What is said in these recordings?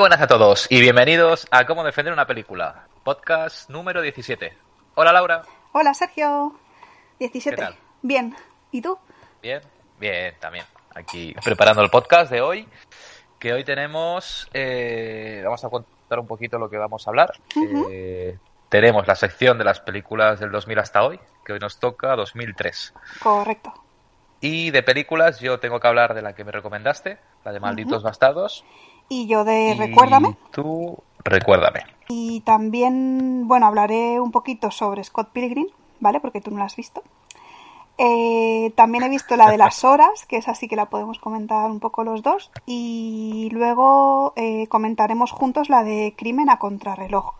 Muy buenas a todos y bienvenidos a Cómo defender una película, podcast número 17. Hola Laura. Hola Sergio. 17. ¿Qué tal? Bien. ¿Y tú? Bien, bien, también. Aquí preparando el podcast de hoy, que hoy tenemos, eh, vamos a contar un poquito lo que vamos a hablar. Eh, tenemos la sección de las películas del 2000 hasta hoy, que hoy nos toca 2003. Correcto. Y de películas yo tengo que hablar de la que me recomendaste, la de Malditos Ujú. Bastardos. Y yo de Y Recuérdame. Tú, recuérdame. Y también, bueno, hablaré un poquito sobre Scott Pilgrim, ¿vale? Porque tú no la has visto. Eh, también he visto la de las horas, que es así que la podemos comentar un poco los dos. Y luego eh, comentaremos juntos la de Crimen a Contrarreloj,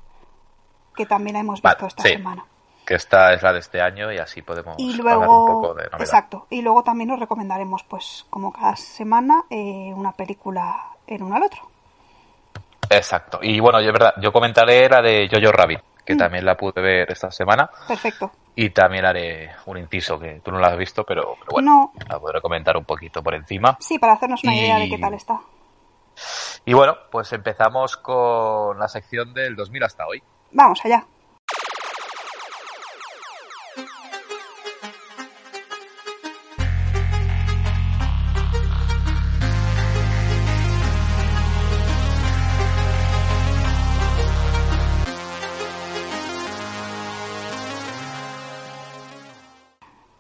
que también la hemos Vale, visto esta sí. semana. Que esta es la de este año y así podemos Y hablar un luego, poco de novedad. exacto, y luego también os recomendaremos, pues, como cada semana, eh, una película en uno al otro. Exacto. Y bueno, yo, es verdad, yo comentaré la de Jojo Rabbit, que Mm. también la pude ver esta semana. Perfecto. Y también haré un inciso, que tú no la has visto, pero, pero bueno, No, la podré comentar un poquito por encima. sí, para hacernos una Y- idea de qué tal está. Y bueno, pues empezamos con la sección del 2000 hasta hoy. Vamos allá.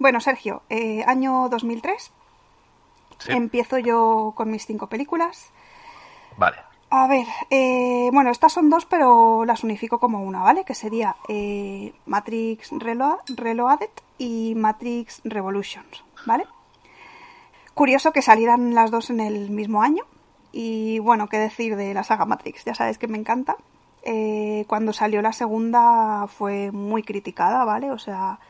Bueno, Sergio, eh, año 2003. Sí. Empiezo yo con mis cinco películas. Vale. A ver, eh, bueno, estas son dos, pero las unifico como una, ¿vale? Que sería eh, Matrix Relo- Reloaded y Matrix Revolutions, ¿vale? Curioso que salieran las dos en el mismo año. Y bueno, qué decir de la saga Matrix, ya sabes que me encanta. Eh, cuando salió la segunda fue muy criticada, ¿vale? O sea,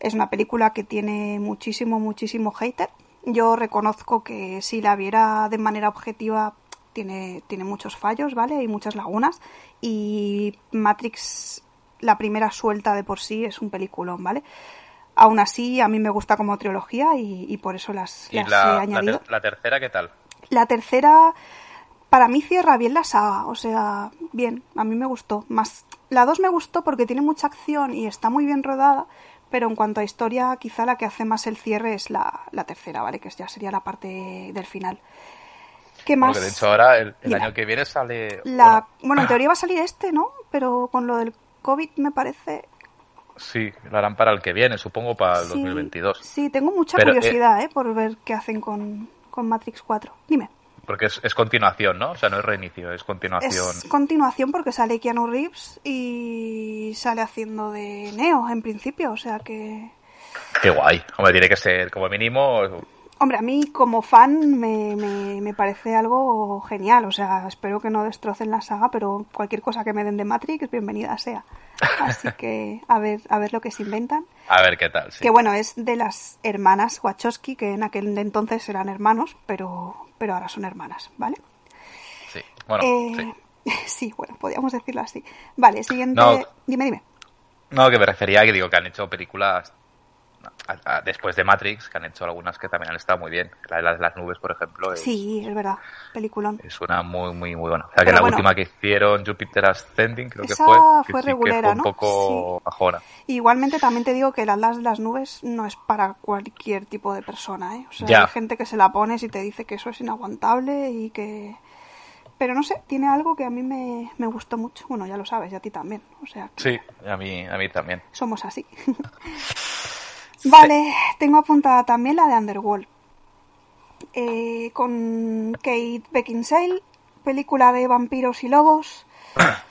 es una película que tiene muchísimo, muchísimo hater. Yo reconozco que si la viera de manera objetiva tiene, tiene muchos fallos, ¿vale? Y muchas lagunas. Y Matrix, la primera suelta de por sí, es un peliculón, ¿vale? Aún así, a mí me gusta como trilogía y, y por eso las, ¿Y las he la, la, añadido. ter- la tercera qué tal? La tercera, para mí cierra bien la saga, o sea, bien, a mí me gustó. Más, la dos me gustó porque tiene mucha acción y está muy bien rodada, pero en cuanto a historia, quizá la que hace más el cierre es la, la tercera, ¿vale? Que ya sería la parte del final. ¿Qué más? Porque de hecho ahora, el, el año que viene sale... La, bueno, bueno, en teoría va a salir este, ¿no? Pero con lo del COVID me parece... sí, lo harán para el que viene, supongo para el sí, 2022. Sí, tengo mucha Pero, eh, curiosidad, ¿eh? Por ver qué hacen con, con Matrix 4. Dime. Porque es, es continuación, ¿no? O sea, no es reinicio, es continuación. Es continuación porque sale Keanu Reeves y sale haciendo de Neo en principio, o sea que... Qué guay. Hombre, tiene que ser como mínimo... Hombre, a mí como fan me, me, me parece algo genial, o sea, espero que no destrocen la saga, pero cualquier cosa que me den de Matrix, bienvenida sea. Así que a ver, a ver lo que se inventan. A ver qué tal, sí. Que bueno, es de las hermanas Wachowski, que en aquel entonces eran hermanos, pero, pero ahora son hermanas, ¿vale? Sí. Bueno, Eh, sí. sí, bueno, podríamos decirlo así. Vale, siguiente. No. Dime, dime. No, que me refería a que digo que han hecho películas a- a- después de Matrix, que han hecho algunas que también han estado muy bien. La de las, las nubes, por ejemplo, es, Sí, es verdad, peliculón. es una muy, muy, muy buena. O sea, que Pero la bueno. última que hicieron, Jupiter Ascending, creo que Esa fue, que fue sí que regulera, fue un ¿no? poco bajona. Igualmente también te digo que el Atlas de las Nubes no es para cualquier tipo de persona, ¿eh? O sea, Ya. hay gente que se la pones y te dice que eso es inaguantable y que... Pero no sé, tiene algo que a mí me, me gustó mucho. Bueno, ya lo sabes, y a ti también. O sea, que Sí, a mí, a mí también. somos así. vale, tengo apuntada también la de Underworld. Eh, con Kate Beckinsale, película de vampiros y lobos.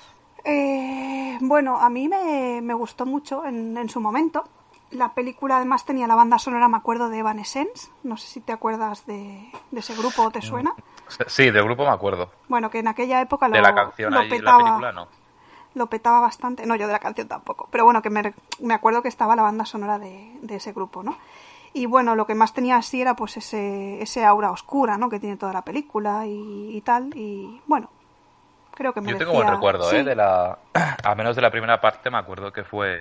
Eh, bueno, a mí me, me gustó mucho en, en su momento. La película además tenía la banda sonora, me acuerdo, de Evanescence. No sé si te acuerdas de, de ese grupo o te suena. Sí, del grupo me acuerdo. Bueno, que en aquella época lo, De la canción lo ahí, la película no. Lo petaba bastante. No, yo de la canción tampoco. Pero bueno, que me, me acuerdo que estaba la banda sonora de, de ese grupo, ¿no? Y bueno, lo que más tenía así era pues ese, ese aura oscura, ¿no? Que tiene toda la película y, y tal. Y bueno, creo que me Yo tengo buen recuerdo, ¿eh? De la... Al menos de la primera parte me acuerdo que fue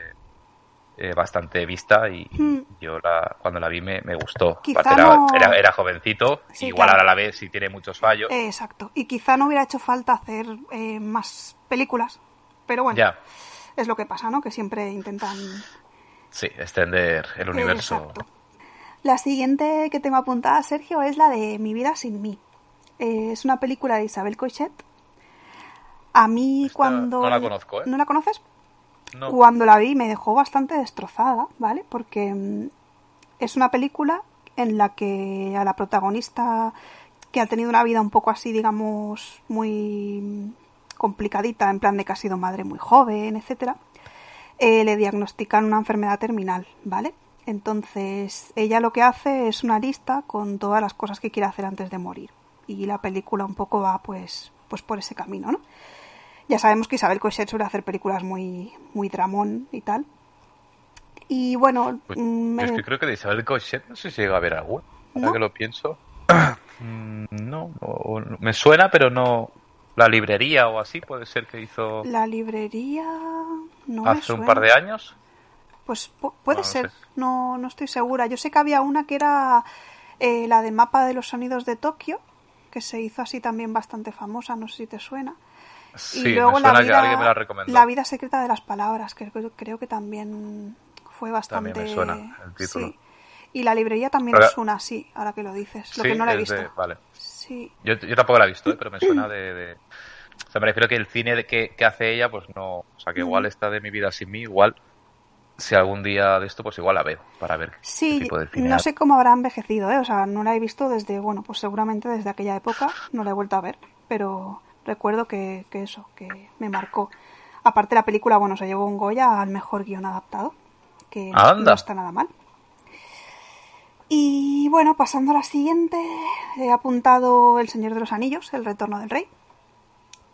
eh, bastante vista y Hmm. yo la, cuando la vi me, me gustó. Era, no- era, era jovencito, Sí, igual claro. ahora la ves y tiene muchos fallos. Eh, exacto. Y quizá no hubiera hecho falta hacer eh, más películas, pero bueno, Ya, es lo que pasa, ¿no? Que siempre intentan... sí, extender el universo. Exacto. La siguiente que tengo apuntada, Sergio, es la de Mi vida sin mí. Eh, es una película de Isabel Coixet. A mí Esta cuando... no la conozco, ¿eh? ¿No la conoces? No. Cuando la vi me dejó bastante destrozada, ¿vale? Porque mm, es una película en la que a la protagonista, que ha tenido una vida un poco así, digamos, muy complicadita, en plan de que ha sido madre muy joven, etcétera, eh, le diagnostican una enfermedad terminal, ¿vale? Entonces, ella lo que hace es una lista con todas las cosas que quiere hacer antes de morir. Y la película un poco va, pues, pues por ese camino, ¿no? Ya sabemos que Isabel Coixet suele hacer películas muy, muy dramón y tal. Y bueno, Pues, mm, es que creo que de Isabel Cochet no sé si llega a ver alguna. Ahora ¿No? que lo pienso. Mm, no, o- me suena, pero no. La librería o así puede ser que hizo la librería no hace un par de años. Pues pu- puede No, no ser, sé. no, no estoy segura. Yo sé que había una que era eh, la de Mapa de los Sonidos de Tokio, que se hizo así también bastante famosa, no sé si te suena. Sí, y luego me la vida, que alguien me la recomendó. La vida secreta de las palabras, que creo, creo que también fue bastante. También me suena el título. Sí. Y la librería también es una, sí, ahora que lo dices. Lo que no la he visto. de- vale. Sí. Yo, yo tampoco la he visto, ¿eh? pero me suena de, de- O sea, me refiero que el cine que, que hace ella, pues no... O sea, que igual Mm. está de mi vida sin mí, igual... Si algún día de esto, pues igual la veo, para ver qué Sí, tipo de cine no sé cómo habrá envejecido, ¿eh? O sea, no la he visto desde, bueno, pues seguramente desde aquella época, no la he vuelto a ver, pero recuerdo que, que eso, que me marcó. Aparte la película, bueno, se llevó un Goya al mejor guion adaptado, que Anda. no está nada mal. Y bueno, pasando a la siguiente, he apuntado El Señor de los Anillos, El Retorno del Rey.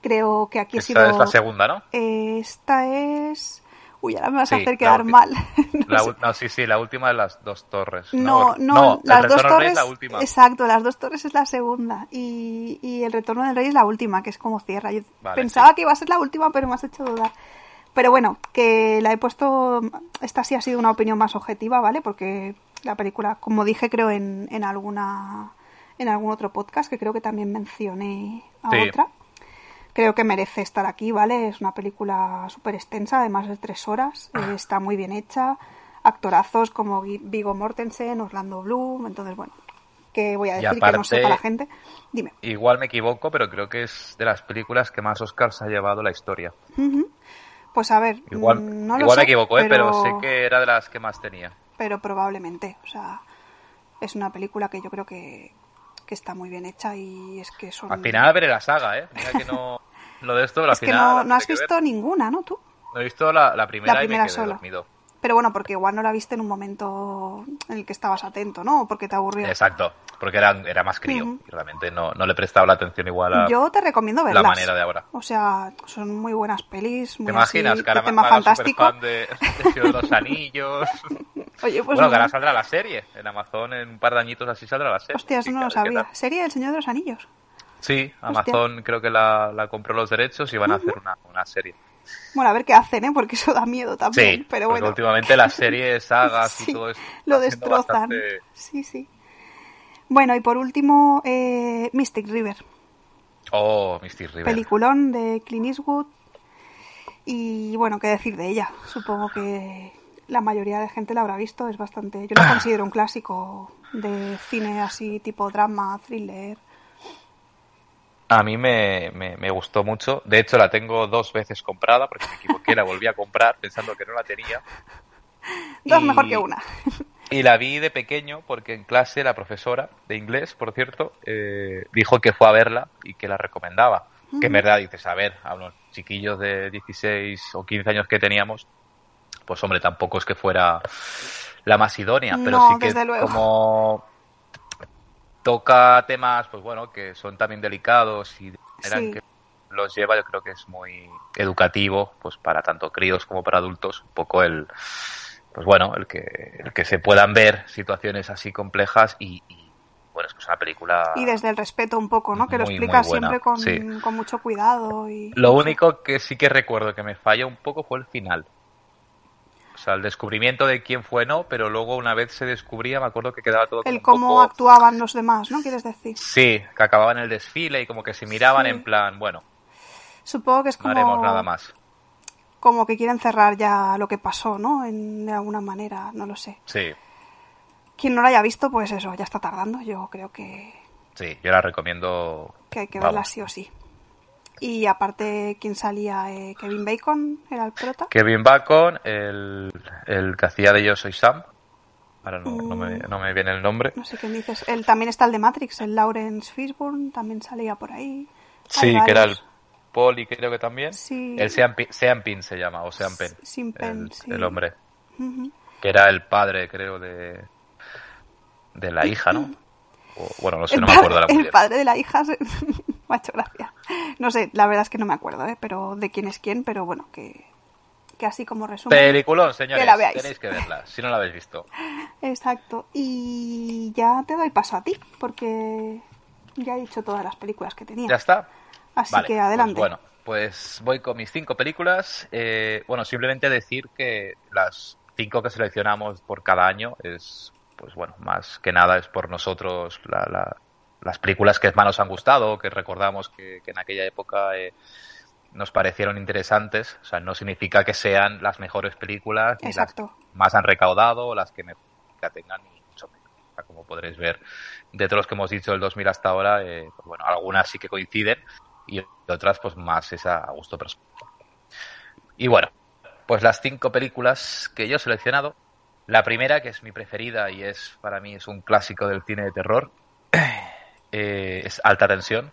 Creo que aquí he Esa sido... es la segunda, ¿no? Esta es... Uy, ahora me vas a hacer quedar mal. No La sé. ul- no, sí, sí, la última de las dos torres. No, no, no las dos Rey torres. es la última. Exacto, las dos torres es la segunda. Y, y el retorno del rey es la última, que es como cierra. Yo Vale, pensaba sí. que iba a ser la última, pero me has hecho dudar. Pero bueno, que la he puesto. Esta sí ha sido una opinión más objetiva, ¿vale? Porque la película, como dije, creo en, en alguna. En algún otro podcast, que creo que también mencioné a Sí. otra. Creo que merece estar aquí, ¿vale? Es una película súper extensa, además de tres horas. eh, está muy bien hecha. Actorazos como Viggo Mortensen, Orlando Bloom. Entonces, bueno, ¿qué voy a decir que no sepa la gente? Dime. Igual me equivoco, pero creo que es de las películas que más Oscars ha llevado la historia. Pues a ver, Igual, mm, no lo me equivoco, ¿eh? pero... sé que era de las que más tenía. Pero probablemente. O sea, es una película que yo creo que, que está muy bien hecha y es que son... Al final veré la saga, ¿eh? Mira que no... Lo de esto, pero al es que no, has visto ver. ninguna, ¿no? Tú. No he visto la, la primera, La primera y me quedé solo. dormido. Pero bueno, porque igual no la viste en un momento en el que estabas atento, ¿no? O porque te aburrió. Exacto, porque era, era más crío y realmente no, no le prestaba la atención igual a... Yo te recomiendo verlas. manera de ahora. O sea, son muy buenas pelis, muy ¿Te imaginas? así, de tema fantástico. superfan de, de Señor de los Anillos. Oye, pues bueno, que ahora saldrá la serie. En Amazon en un par de añitos así saldrá la serie. Hostia, eso Sí, no lo sabía. ¿Serie del Señor de los Anillos? Sí, Amazon creo que la, la compró los derechos y van a hacer una, una serie. Bueno, a ver qué hacen, ¿eh? Porque eso da miedo también. Sí, pero bueno. últimamente las series, sagas Sí, y todo eso lo destrozan. bastante- Sí, sí. Bueno, y por último, eh, Mystic River. Oh, Misty River. Peliculón de Clint Eastwood. Y bueno, qué decir de ella. Supongo que la mayoría de gente la habrá visto. Es bastante. Yo la considero un clásico de cine así, tipo drama, thriller. A mí me, me, me gustó mucho. De hecho, la tengo dos veces comprada porque me equivoqué, la volví a comprar pensando que no la tenía. Dos Y- mejor que una. Y la vi de pequeño porque en clase la profesora de inglés, por cierto, eh, dijo que fue a verla y que la recomendaba. Que en verdad dices, a ver, a unos chiquillos de 16 o 15 años que teníamos, pues hombre, tampoco es que fuera la más idónea, pero No, sí que como toca temas, pues bueno, que son también delicados y de manera Sí. que los lleva, yo creo que es muy educativo, pues para tanto críos como para adultos, un poco el, pues bueno, el que, el que se puedan ver situaciones así complejas y, y, bueno, es que es una película... Y desde el respeto un poco, ¿no? Que lo explica siempre con, sí. con mucho cuidado. y Lo único que sí que recuerdo que me falla un poco fue el final. O sea, el descubrimiento de quién fue no, pero luego una vez se descubría, me acuerdo que quedaba todo El cómo poco- actuaban los demás, ¿no? ¿Quieres decir? Sí, que acababan el desfile y como que se miraban Sí. en plan, bueno, Supongo que es no como, haremos nada más. como que quieren cerrar ya lo que pasó, ¿no? En, de alguna manera, no lo sé. Sí, Quien no lo haya visto, pues eso, ya está tardando. Yo creo que, sí, yo la recomiendo. que hay que vamos. verla sí o sí. Y aparte, ¿quién salía? Eh, Kevin Bacon era el prota. Kevin Bacon, el, el que hacía de Yo Soy Sam. Ahora no, no me, Mm. no me viene el nombre. No sé quién dices. Él también está el de Matrix, el Lawrence Fishburne, también salía por ahí. Sí, que era el. Poli, creo que también. Sí. El Sean Sean Pin se llama, o Sean Penn. Sin Penn, el, sí. el hombre. Que era el padre, creo, de, de la hija, ¿no? O- bueno, no sé, el, no me acuerdo la el mujer. padre de la hija se- me ha hecho gracia. No sé, la verdad es que no me acuerdo, ¿eh? Pero de quién es quién, pero bueno, que, que así como resumen. Peliculón, señores. Que la veáis. Tenéis que verla, si no la habéis visto. Exacto. Y ya te doy paso a ti, porque ya he dicho todas las películas que tenía. ¿Ya está? Así Vale, que pues adelante. bueno, pues voy con mis cinco películas. Eh, bueno, simplemente decir que las cinco que seleccionamos por cada año es, pues bueno, más que nada es por nosotros la- la- las películas que más nos han gustado, que recordamos que, que en aquella época eh, nos parecieron interesantes. O sea, no significa que sean las mejores películas ni las más han recaudado o las que me que tengan ni mucho menos. O sea, como podréis ver, de todos los que hemos dicho del 2000 hasta ahora, eh, pues bueno, algunas sí que coinciden y otras pues más es a gusto personal. Y bueno, pues las cinco películas que yo he seleccionado. La primera, que es mi preferida y es para mí es un clásico del cine de terror, eh, es Alta Tensión,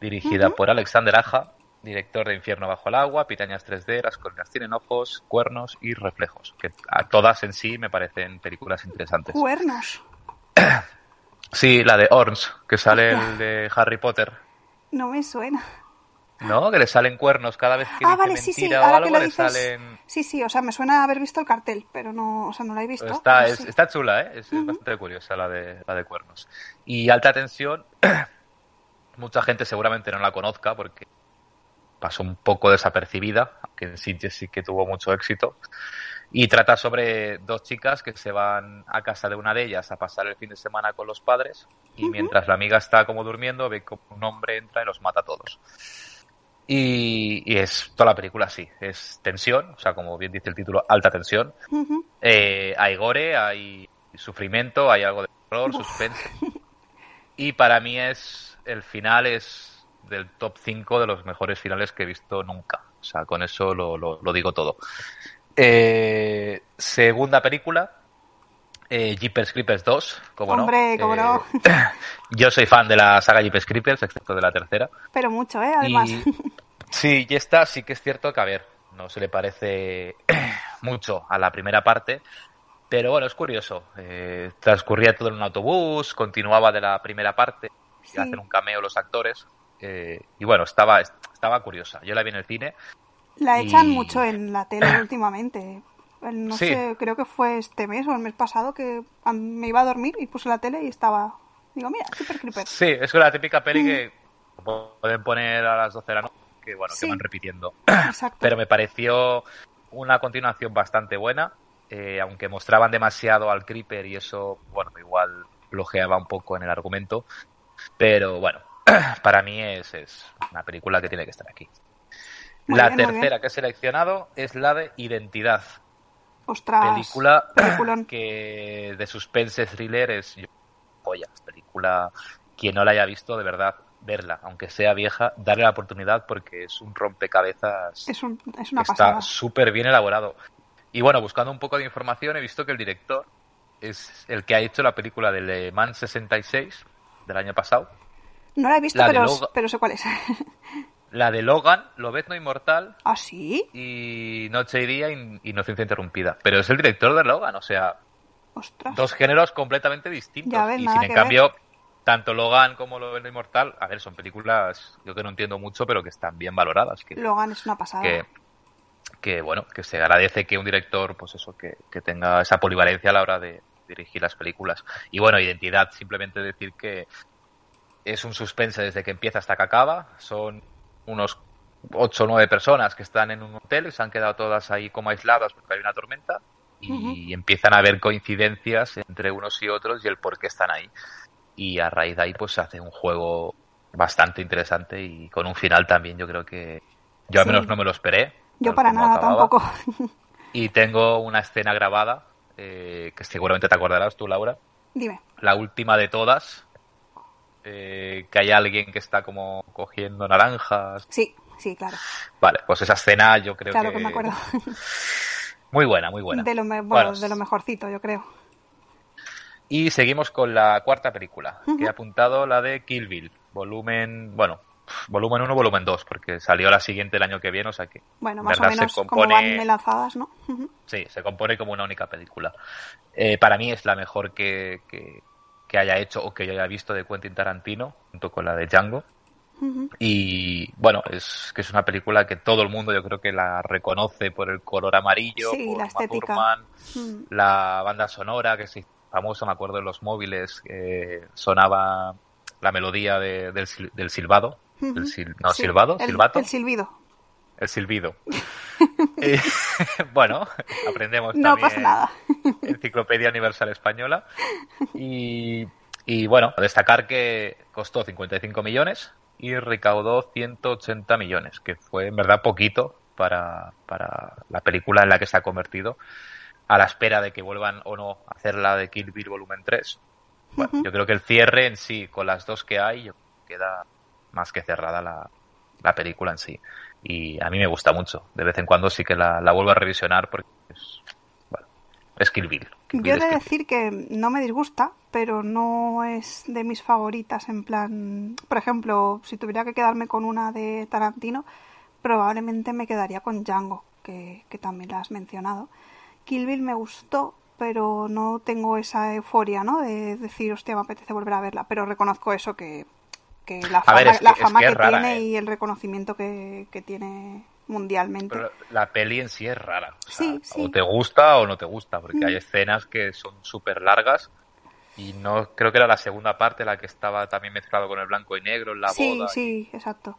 dirigida por Alexander Aja, director de Infierno bajo el agua, Pirañas 3D, Las colinas tienen ojos, cuernos y reflejos, que a todas en sí me parecen películas interesantes. Cuernos. Sí, la de Orns, que sale el de Harry Potter. No me suena. ¿No? Que le salen cuernos cada vez que ah, dice vale, sí, sí. Ahora algo, que lo le dices. salen... Sí, sí, o sea, me suena haber visto el cartel, pero no, o sea, no la he visto. Está, pero es- sí. está chula, ¿eh? Es, bastante curiosa la de, la de cuernos. Y Alta Tensión, mucha gente seguramente no la conozca porque pasó un poco desapercibida, aunque en sí sí que tuvo mucho éxito. Y trata sobre dos chicas que se van a casa de una de ellas a pasar el fin de semana con los padres y mientras la amiga está como durmiendo ve como un hombre entra y los mata a todos. Y, y es toda la película así, es tensión, o sea, como bien dice el título, alta tensión. Eh, hay gore, hay sufrimiento, hay algo de horror, suspense. Y para mí es el final es del top 5 de los mejores finales que he visto nunca. O sea, con eso lo, lo- lo digo todo. Eh, segunda película, eh, Jeepers Creepers 2, como Hombre, no. Eh, yo soy fan de la saga Jeepers Creepers, excepto de la tercera. Pero mucho, ¿eh? Además. Y, sí, y esta sí que es cierto que, a ver, no se le parece mucho a la primera parte, pero bueno, es curioso. Eh, transcurría todo en un autobús, continuaba de la primera parte, Sí. y hacen un cameo los actores, eh, y bueno, estaba, estaba curiosa. Yo la vi en el cine. La echan mucho en la tele últimamente. No Sí. sé, creo que fue este mes o el mes pasado que me iba a dormir y puse la tele y estaba. Digo, mira, Super Creeper. Sí, es la típica peli que pueden poner a las 12 de la noche, que bueno, Sí. que van repitiendo. Exacto. pero me pareció una continuación bastante buena, eh, aunque mostraban demasiado al Creeper y eso, bueno, igual bloqueaba un poco en el argumento, pero bueno, para mí es, es una película que tiene que estar aquí. Muy la bien, tercera que he seleccionado es la de Identidad, Ostras. película peliculón. que de suspense thriller es joya, película quien no la haya visto de verdad verla, aunque sea vieja, darle la oportunidad porque es un rompecabezas Es, un, es una que pasada. está súper bien elaborado. Y bueno, buscando un poco de información, he visto que el director es el que ha hecho la película de Le Mans 66 del año pasado, No la he visto, la pero, pero sé cuál es. la de Logan, Lobezno Inmortal ¿Ah, sí? y Noche y Día, In- Inocencia Interrumpida. Pero es el director de Logan, o sea, Ostras. dos géneros completamente distintos. Ya ves, y sin en ver. cambio, tanto Logan como Lobezno Inmortal, a ver, son películas, yo que no entiendo mucho, pero que están bien valoradas. Que, Logan es una pasada. que, que, bueno, que se agradece que un director, pues eso, que, que tenga esa polivalencia a la hora de dirigir las películas. Y bueno, identidad, simplemente decir que es un suspense desde que empieza hasta que acaba. Son unos ocho o nueve personas que están en un hotel y se han quedado todas ahí como aisladas porque hay una tormenta. y empiezan a haber coincidencias entre unos y otros y el por qué están ahí. Y a raíz de ahí pues se hace un juego bastante interesante y con un final también yo creo que yo al Sí. menos no me lo esperé. Yo para nada acababa. tampoco. Y tengo una escena grabada eh, que seguramente te acordarás tú, Laura. Dime. La última de todas. Eh, que hay alguien que está como cogiendo naranjas. Sí, sí, claro. Vale, pues esa escena yo creo Claro que... que me acuerdo. Muy buena, muy buena. De lo, me- bueno, Bueno, de lo mejorcito, yo creo. Y seguimos con la cuarta película, que he apuntado la de Kill Bill, volumen, bueno, volumen 1, volumen 2, porque salió la siguiente el año que viene, o sea que Bueno, en más o menos se como van compone, lanzadas, ¿no? Sí, se compone como una única película. Eh, para mí es la mejor que, que, que haya hecho o que yo haya visto de Quentin Tarantino, junto con la de Django. Y bueno, es que es una película que todo el mundo yo creo que la reconoce por el color amarillo, Sí, por la estética. Mm. la banda sonora que es famosa, me acuerdo en los móviles, que sonaba la melodía de- del, del silbado. El sil- no, Sí, silbado, el- silbato, El silbido. El silbido. Eh, bueno, aprendemos No también pasa nada. Enciclopedia Universal Española. Y, y bueno, destacar que costó 55 millones y recaudó 180 millones, que fue en verdad poquito para, para la película en la que se ha convertido, a la espera de que vuelvan o no a hacer la de Kill Bill volumen 3. Bueno, Ujú. yo creo que el cierre en sí, con las dos que hay, queda más que cerrada la, la película en sí. Y a mí me gusta mucho. De vez en cuando sí que la, la vuelvo a revisionar porque es, bueno, es Kill Bill. Kill Bill Yo he de Bill. decir que no me disgusta, pero no es de mis favoritas en plan... Por ejemplo, si tuviera que quedarme con una de Tarantino, probablemente me quedaría con Django, que, que también la has mencionado. Kill Bill me gustó, pero no tengo esa euforia, ¿no? De decir, hostia, me apetece volver a verla. Pero reconozco eso que, que la fama, ver, es que- la es fama que que, es rara, tiene ¿eh? y el reconocimiento que, que tiene mundialmente. Pero la peli en sí es rara. O sea, Sí, sí. O te gusta o no te gusta, porque Mm. hay escenas que son súper largas. Y no creo que era la segunda parte la que estaba también mezclado con el blanco y negro en la sí, boda. sí, exacto.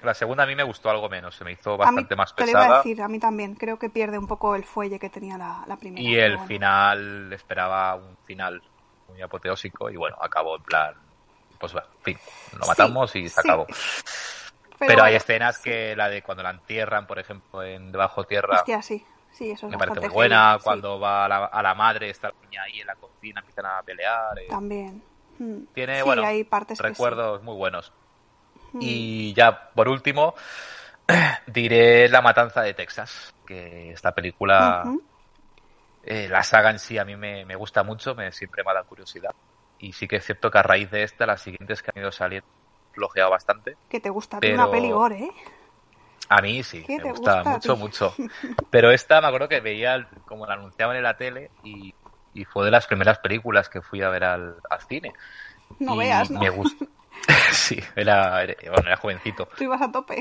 La segunda a mí me gustó algo menos, se me hizo A mí, bastante más te lo iba a pesada. decir, a mí también. Creo que pierde un poco el fuelle que tenía la, la primera. Y el bueno. final, esperaba un final muy apoteósico y bueno, acabó en plan, pues bueno, en fin, lo Sí, matamos y se sí. acabó. Pero, Pero, hay escenas que la de cuando la entierran, por ejemplo, en debajo tierra, Hostia, sí. Sí, eso es me parece muy buena. Cuando va a la, a la madre, está la niña ahí en la cocina, empiezan a pelear. eh. También. Mm. Tiene, bueno, hay partes recuerdos muy buenos. Mm. Y ya, por último, diré La Matanza de Texas, que esta película, eh, la saga en sí a mí me, me gusta mucho, me siempre me dado curiosidad. Y sí que es cierto que a raíz de esta, las siguientes que han ido saliendo, flojeado bastante. Que te gusta pero- una peli gore, ¿eh? A mí sí, ¿Qué me te gusta, gusta mucho, mucho. Pero esta me acuerdo que veía, como la anunciaban en la tele, y, y fue de las primeras películas que fui a ver al, al cine. No Y veas, ¿no? Me gustó. sí, era, era- bueno, era jovencito. Tú ibas a tope.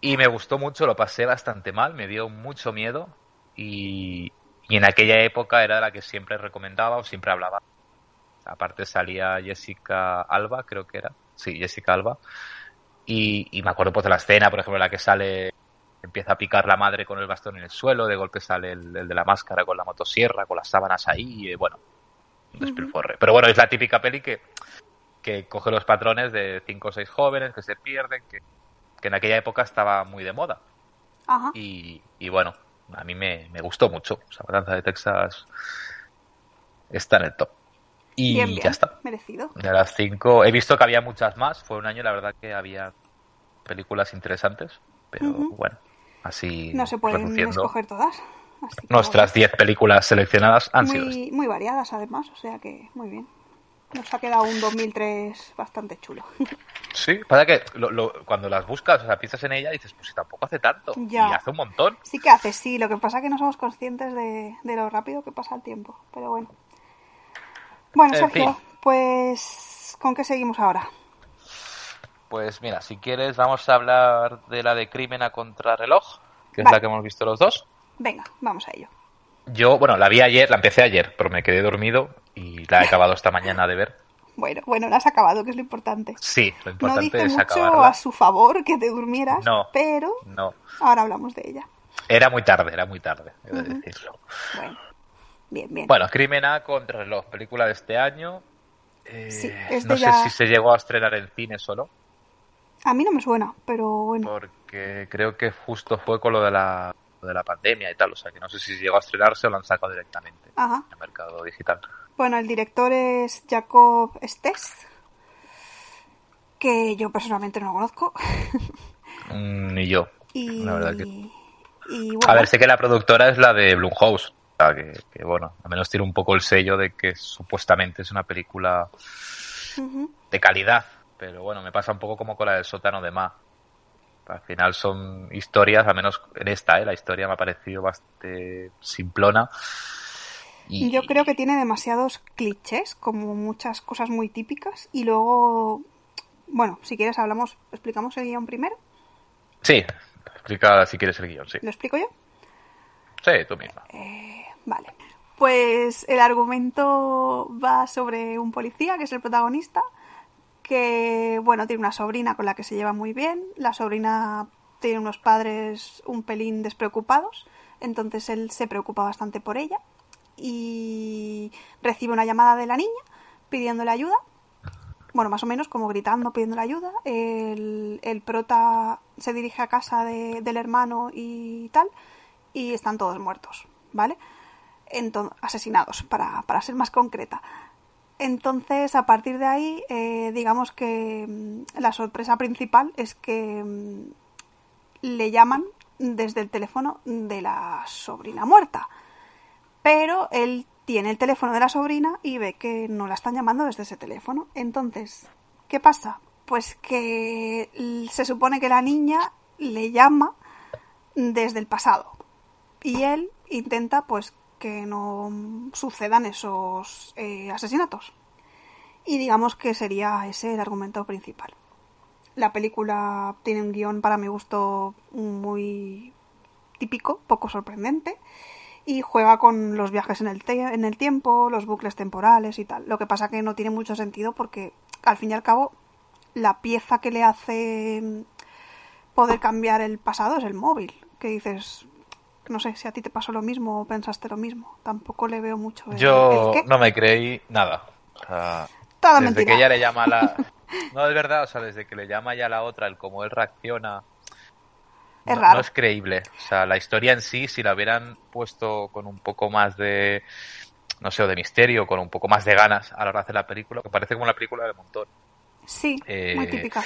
Y me gustó mucho, lo pasé bastante mal, me dio mucho miedo. Y, y en aquella época era la que siempre recomendaba o siempre hablaba. Aparte salía Jessica Alba, creo que era. Sí, Jessica Alba. Y, y me acuerdo pues de la escena, por ejemplo, en la que sale, empieza a picar la madre con el bastón en el suelo, de golpe sale el, el de la máscara con la motosierra, con las sábanas ahí, y bueno, un despilforre. Pero bueno, es la típica peli que, que coge los patrones de cinco o seis jóvenes que se pierden, que, que en aquella época estaba muy de moda. Ajá. Y, y bueno, a mí me, me gustó mucho. O sea, Matanza de Texas está en el top. Y bien, bien. ya está. Merecido. De las cinco, he visto que había muchas más. Fue un año, la verdad, que había películas interesantes. Pero bueno, así No se pueden reduciendo. escoger todas. así Nuestras 10 películas seleccionadas han sido muy, muy variadas, además. O sea que muy bien. Nos ha quedado un 2003 bastante chulo. Sí, pasa que lo- lo- cuando las buscas, o sea, piensas en ella y dices, pues si tampoco hace tanto. Ya. Y hace un montón. Sí que hace, sí. Lo que pasa es que no somos conscientes de, de lo rápido que pasa el tiempo. Pero bueno. Bueno, En Sergio, fin. pues ¿con qué seguimos ahora? Pues mira, si quieres, vamos a hablar de la de Crimen a Contrarreloj, que es la que hemos visto los dos. Venga, vamos a ello. Yo, bueno, la vi ayer, la empecé ayer, pero me quedé dormido y la he acabado esta mañana de ver. Bueno, bueno, la has acabado, que es lo importante. Sí, lo No importante dice es mucho acabarla. a su favor que te durmieras, No. pero No. ahora hablamos de ella. Era muy tarde, era muy tarde, he de decirlo. Bueno, bien, bien. Bueno, Crimen A contra reloj, película de este año. Eh, Sí, es no de sé ya- si se llegó a estrenar en cine solo, A mí no me suena, pero bueno. porque creo que justo fue con lo de la, lo de la pandemia y tal, o sea que no sé si llegó a estrenarse o lo han sacado directamente Ajá. en el mercado digital. Bueno, el director es Jacob Stess, que yo personalmente no lo conozco. Mm, Ni yo. y, La verdad que- y bueno, A ver, sé que la productora es la de Blumhouse, que, que, bueno, al menos tiene un poco el sello de que supuestamente es una película de calidad, pero bueno, me pasa un poco como con la del sótano de Ma. Al final son historias, al menos en esta, ¿eh? la historia me ha parecido bastante simplona. Y Yo creo que tiene demasiados clichés, como muchas cosas muy típicas. Y luego, bueno, si quieres hablamos, explicamos el guion primero. Sí, explica si quieres el guion, sí. ¿Lo explico yo? Sí, tú misma. Vale. Pues el argumento va sobre un policía, que es el protagonista, que, bueno, tiene una sobrina con la que se lleva muy bien. La sobrina tiene unos padres un pelín despreocupados, entonces él se preocupa bastante por ella y recibe una llamada de la niña pidiéndole ayuda. Bueno, más o menos como gritando, pidiéndole ayuda. El, el prota se dirige a casa de- del hermano y tal, y están todos muertos, ¿vale? Asesinados, para, para ser más concreta. Entonces, a partir de ahí, eh, digamos que mm, la sorpresa principal es que mm, le llaman desde el teléfono de la sobrina muerta. Pero él tiene el teléfono de la sobrina y ve que no la están llamando desde ese teléfono. Entonces, ¿qué pasa? Pues que l- se supone que la niña le llama desde el pasado. Y él intenta pues que no sucedan esos eh, asesinatos. Y digamos que sería ese el argumento principal. La película tiene un guion para mi gusto muy típico, poco sorprendente, y juega con los viajes en el, en el tiempo, los bucles temporales y tal. Lo que pasa que no tiene mucho sentido porque al fin y al cabo la pieza que le hace poder cambiar el pasado es el móvil. Que dices, no sé si a ti te pasó lo mismo o pensaste lo mismo. Tampoco le veo mucho el, Yo el qué. no me creí nada. O sea, Toda desde mentira. que ella le llama a la... No, es verdad, o sea, desde que le llama ya a la otra, el cómo él reacciona... Es no, raro. no es creíble. O sea, la historia en sí, si la hubieran puesto con un poco más de... No sé, o de misterio, con un poco más de ganas a la hora de hacer la película, que parece como una película de montón. Sí, Eh, muy típica.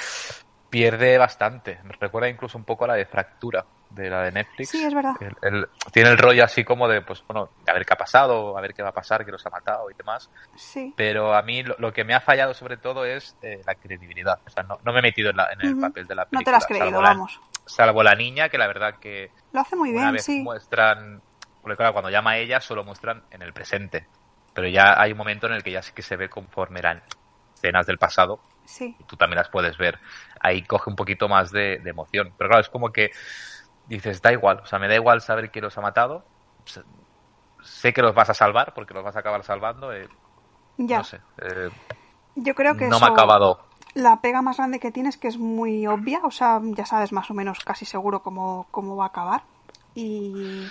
Pierde bastante. Me recuerda incluso un poco a la de Fractura, de la de Netflix. Sí, es verdad. El- el- tiene el rollo así como de, pues bueno, a ver qué ha pasado, a ver qué va a pasar, que los ha matado y demás. Sí. Pero a mí lo, lo que me ha fallado sobre todo es eh, la credibilidad. O sea, no, no me he metido en, la- en el papel de la No película. te lo has creído, la- vamos. salvo la niña, que la verdad que Lo hace muy una bien, vez sí. muestran... Porque claro, cuando llama a ella solo muestran en el presente. Pero ya hay un momento en el que ya sí que se ve conforme eran escenas del pasado Sí. y tú también las puedes ver. Ahí coge un poquito más de, de emoción. Pero claro, es como que dices, da igual, o sea, me da igual saber quién los ha matado. Sé- que los vas a salvar porque los vas a acabar salvando. eh, Ya. No sé. eh, Yo creo que no eso, me ha acabado. la pega más grande que tiene es que es muy obvia, o sea, ya sabes más o menos casi seguro cómo, cómo va a acabar. Y,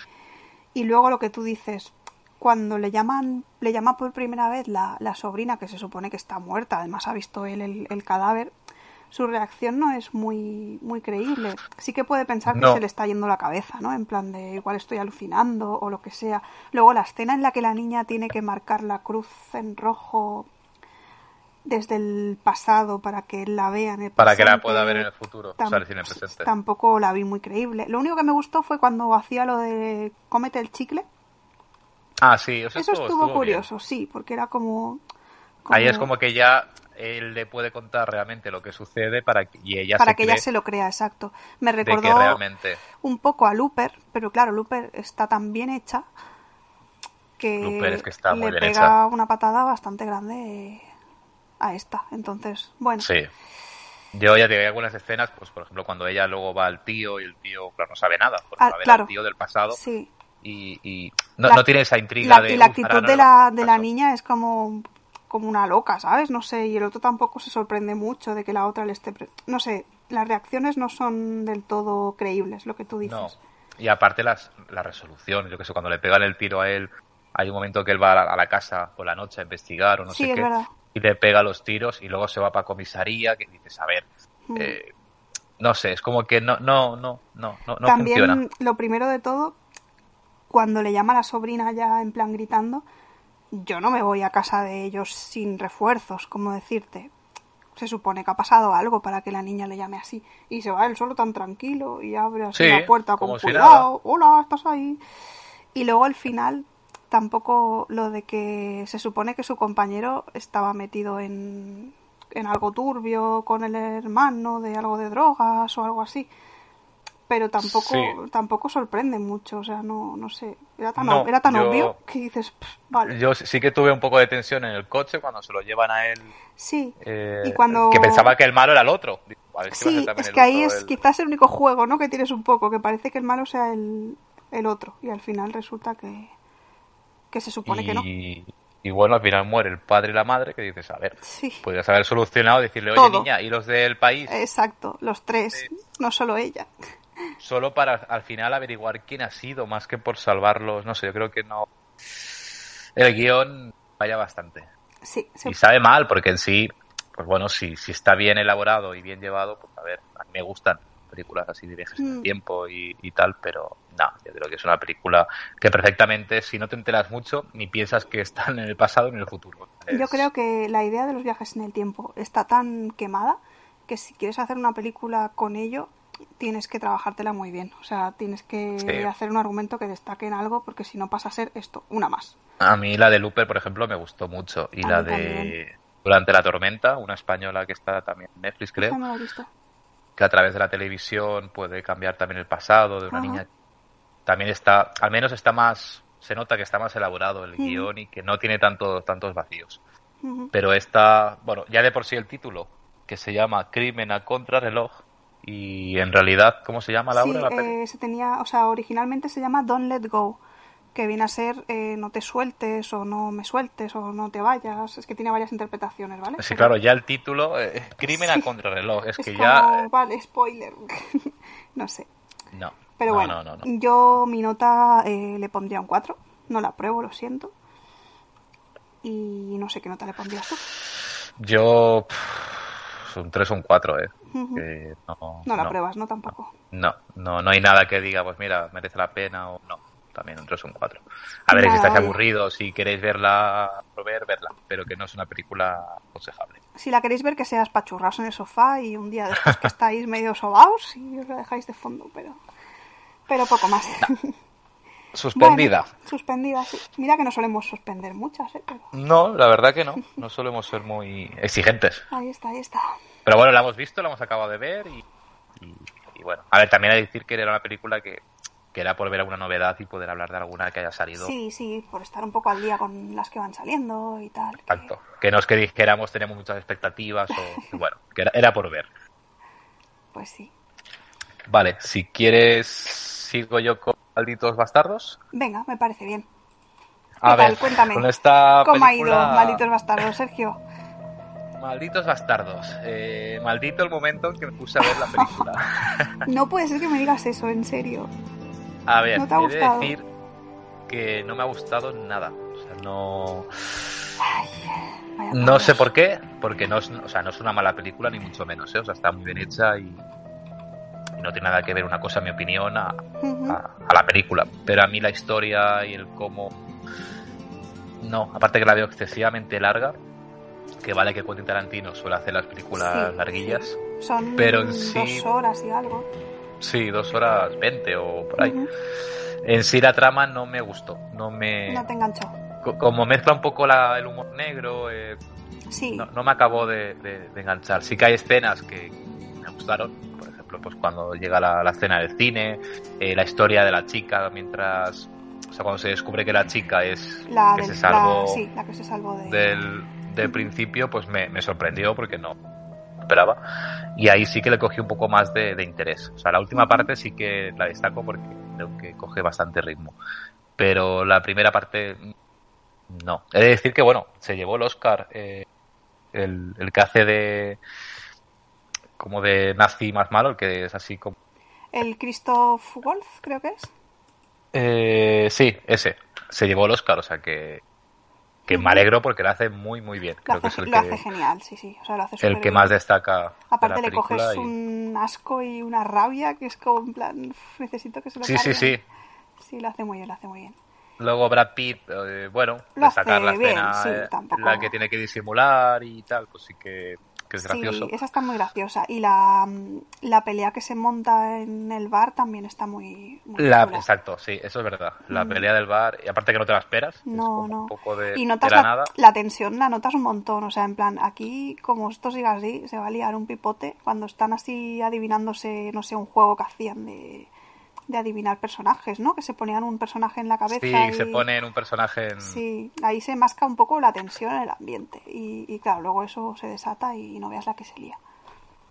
y luego lo que tú dices, cuando le llaman, le llama por primera vez la, la sobrina, que se supone que está muerta, además ha visto él el, el cadáver, su reacción no es muy, muy creíble. Sí que puede pensar que se le está yendo la cabeza, ¿no? En plan de igual estoy alucinando o lo que sea. Luego la escena en la que la niña tiene que marcar la cruz en rojo desde el pasado para que la vea en el Para que la pueda ver en el futuro. o sea, en el presente. Tampoco la vi muy creíble. Lo único que me gustó fue cuando hacía lo de cómete el chicle. Ah, sí, eso, Eso estuvo, estuvo, estuvo bien. curioso, sí, porque era como, Ahí es como que ya él le puede contar realmente lo que sucede para que, y ella para se que cree ella se lo crea, exacto. Me recordó realmente un poco a Looper, pero claro, Looper está tan bien hecha que Looper es que está muy le bien pega hecha. una patada bastante grande a esta. Entonces, bueno, Sí. Yo ya te digo, hay algunas escenas, pues por ejemplo, cuando ella luego va al tío y el tío, claro, no sabe nada, porque Ah, va a ver claro. al tío del pasado sí. Y, y no, La- no tiene esa intriga La- de... y la "Uf, actitud ahora no de la, de la caso". niña es como, como una loca, ¿sabes? No sé, y el otro tampoco se sorprende mucho de que la otra le esté... pre- No sé, las reacciones no son del todo creíbles, lo que tú dices. No. y aparte las, la resolución, yo que sé, cuando le pegan el tiro a él, hay un momento que él va a la, casa por la noche a investigar o no sé qué, y le pega los tiros y luego se va para comisaría, que dices, a ver, mm. eh, no sé, es como que no, no, no, no, no, También, lo primero de todo, cuando le llama a la sobrina ya en plan gritando, yo no me voy a casa de ellos sin refuerzos, como decirte. Se supone que ha pasado algo para que la niña le llame así. Y se va él solo tan tranquilo y abre así la puerta con cuidado. Hola, estás ahí. Y luego al final tampoco lo de que se supone que su compañero estaba metido en, en algo turbio con el hermano de algo de drogas o algo así pero tampoco tampoco sorprende mucho o sea no no sé era tan, era tan obvio que dices vale yo sí que tuve un poco de tensión en el coche cuando se lo llevan a él sí eh, y cuando que pensaba que el malo era el otro. Sí es que ahí es quizás el único juego no que tienes un poco que parece que el malo sea el, el otro y al final resulta que que se supone que no. Y bueno, al final muere el padre y la madre, que dices, a ver, podrías haber solucionado, decirle, oye niña, ¿y los del país? Exacto, los tres, no solo ella. Solo para al final averiguar quién ha sido, más que por salvarlos, no sé, yo creo que no. El guion falla bastante. Sí, Y sabe mal, porque en sí, pues bueno, si, si está bien elaborado y bien llevado, pues a ver, a mí me gustan películas así de viajes en el mm. tiempo y, tal, pero no, yo creo que es una película que perfectamente, si no te enteras mucho, ni piensas que están en el pasado ni en el futuro. Yo creo que la idea de los viajes en el tiempo está tan quemada que si quieres hacer una película con ello, tienes que trabajártela muy bien. O sea, tienes que hacer un argumento que destaque en algo, porque si no pasa a ser esto, una más. A mí la de Looper, por ejemplo, me gustó mucho. Y la de Durante la Tormenta, una española que está también en Netflix, creo que a través de la televisión puede cambiar también el pasado de una niña. También está, al menos está más, se nota que está más elaborado el guion y que no tiene tanto, tantos vacíos. Pero está, bueno, ya de por sí el título, que se llama Crimen a contrarreloj, y en realidad, ¿cómo se llama la obra? Eh, se tenía, o sea, originalmente se llama Don't Let Go que viene a ser eh, no te sueltes o no me sueltes o no te vayas. Es que tiene varias interpretaciones, ¿vale? Sí, claro, ya el título, eh, crimen a contrarreloj, es, que ya... Vale, spoiler. no sé. No. Pero bueno, yo mi nota eh, le pondría un 4. No la apruebo, lo siento. Y no sé qué nota le pondrías tú. Yo... un 3 o un 4, ¿eh? No, no, la apruebas, ¿no? Tampoco. No, no, no hay nada que diga, pues mira, merece la pena o no también, un son cuatro. A ver, si estáis aburridos, si queréis verla, ver, verla, pero que no es una película aconsejable. Si la queréis ver, que seas pachurraos en el sofá y un día después que estáis medio sobaos y os la dejáis de fondo, pero, pero poco más. Suspendida. suspendida, sí. Mira que no solemos suspender muchas, ¿eh? No, la verdad que no. No solemos ser muy exigentes. Ahí está, ahí está. Pero bueno, la hemos visto, la hemos acabado de ver y, y bueno. A ver, también hay que decir que era una película que que era por ver alguna novedad y poder hablar de alguna que haya salido. Sí, sí, por estar un poco al día con las que van saliendo y tal. Exacto. Que, no es que dijéramos teníamos muchas expectativas o bueno, que era, por ver. Pues sí. Vale, si quieres sigo yo con Malditos Bastardos. Venga, me parece bien. A ver, cuéntame. Con esta ¿Cómo ha ido Malditos Bastardos, Sergio? Malditos bastardos. Eh, maldito el momento en que me puse a ver la película. no puede ser que me digas eso, en serio. A ver, ¿No he de decir que no me ha gustado nada. O sea, no. no sé por qué, porque no es, o sea, no es una mala película, ni mucho menos. ¿eh? O sea, está muy bien hecha y, no tiene nada que ver una cosa, en mi opinión, a, a, la película. Pero a mí la historia y el cómo. No, aparte que la veo excesivamente larga, que vale que Quentin Tarantino suele hacer las películas larguillas. Son pero en dos horas y algo. Sí, dos horas veinte o por ahí. En sí la trama no me gustó, no me... No te enganchó. Como mezcla un poco la, el humor negro, eh, sí. no, me acabó de, enganchar. Sí que hay escenas que me gustaron, por ejemplo, pues cuando llega la, escena del cine, eh, la historia de la chica mientras... O sea, cuando se descubre que la chica es la que, se salvó sí, la que se salvó del, del principio, pues me, me sorprendió porque no, esperaba. Y ahí sí que le cogí un poco más de, interés. O sea, la última parte sí que la destaco porque creo que coge bastante ritmo. Pero la primera parte, no. He de decir que, bueno, se llevó el Oscar eh, el, que hace de. como de nazi más malo, el que es así como. El Christoph Wolf, creo que es. Eh, sí, ese. Se llevó el Oscar, o sea que, que me alegro porque lo hace muy, muy bien. Lo, Creo que hace, es el lo que, hace genial, sí, sí. O sea, lo hace el que bien. más destaca. de Aparte la le coges y- un asco y una rabia que es como en plan, "Uf, necesito que se lo Sí, sí, carguen". sí. Sí, lo hace muy bien, lo hace muy bien. Luego Brad Pitt, eh, bueno, Lo destacar la bien, escena sí, eh, tampoco- la que tiene que disimular y tal, pues sí que, que es gracioso. Sí, esa está muy graciosa. Y la, la pelea que se monta en el bar también está muy, muy La, exacto, sí, eso es verdad. La Mm. pelea del bar, y aparte que no te la esperas, es No, no. un poco de, y de notas la, la, nada. la tensión, la notas un montón. O sea, en plan, aquí, como esto siga así, se va a liar un pipote cuando están así adivinándose, no sé, un juego que hacían de, de adivinar personajes, ¿no? Que se ponían un personaje en la cabeza. Sí, y... se pone en un personaje en... Sí, ahí se masca un poco la tensión en el ambiente. Y, y claro, luego eso se desata y no veas la que se lía.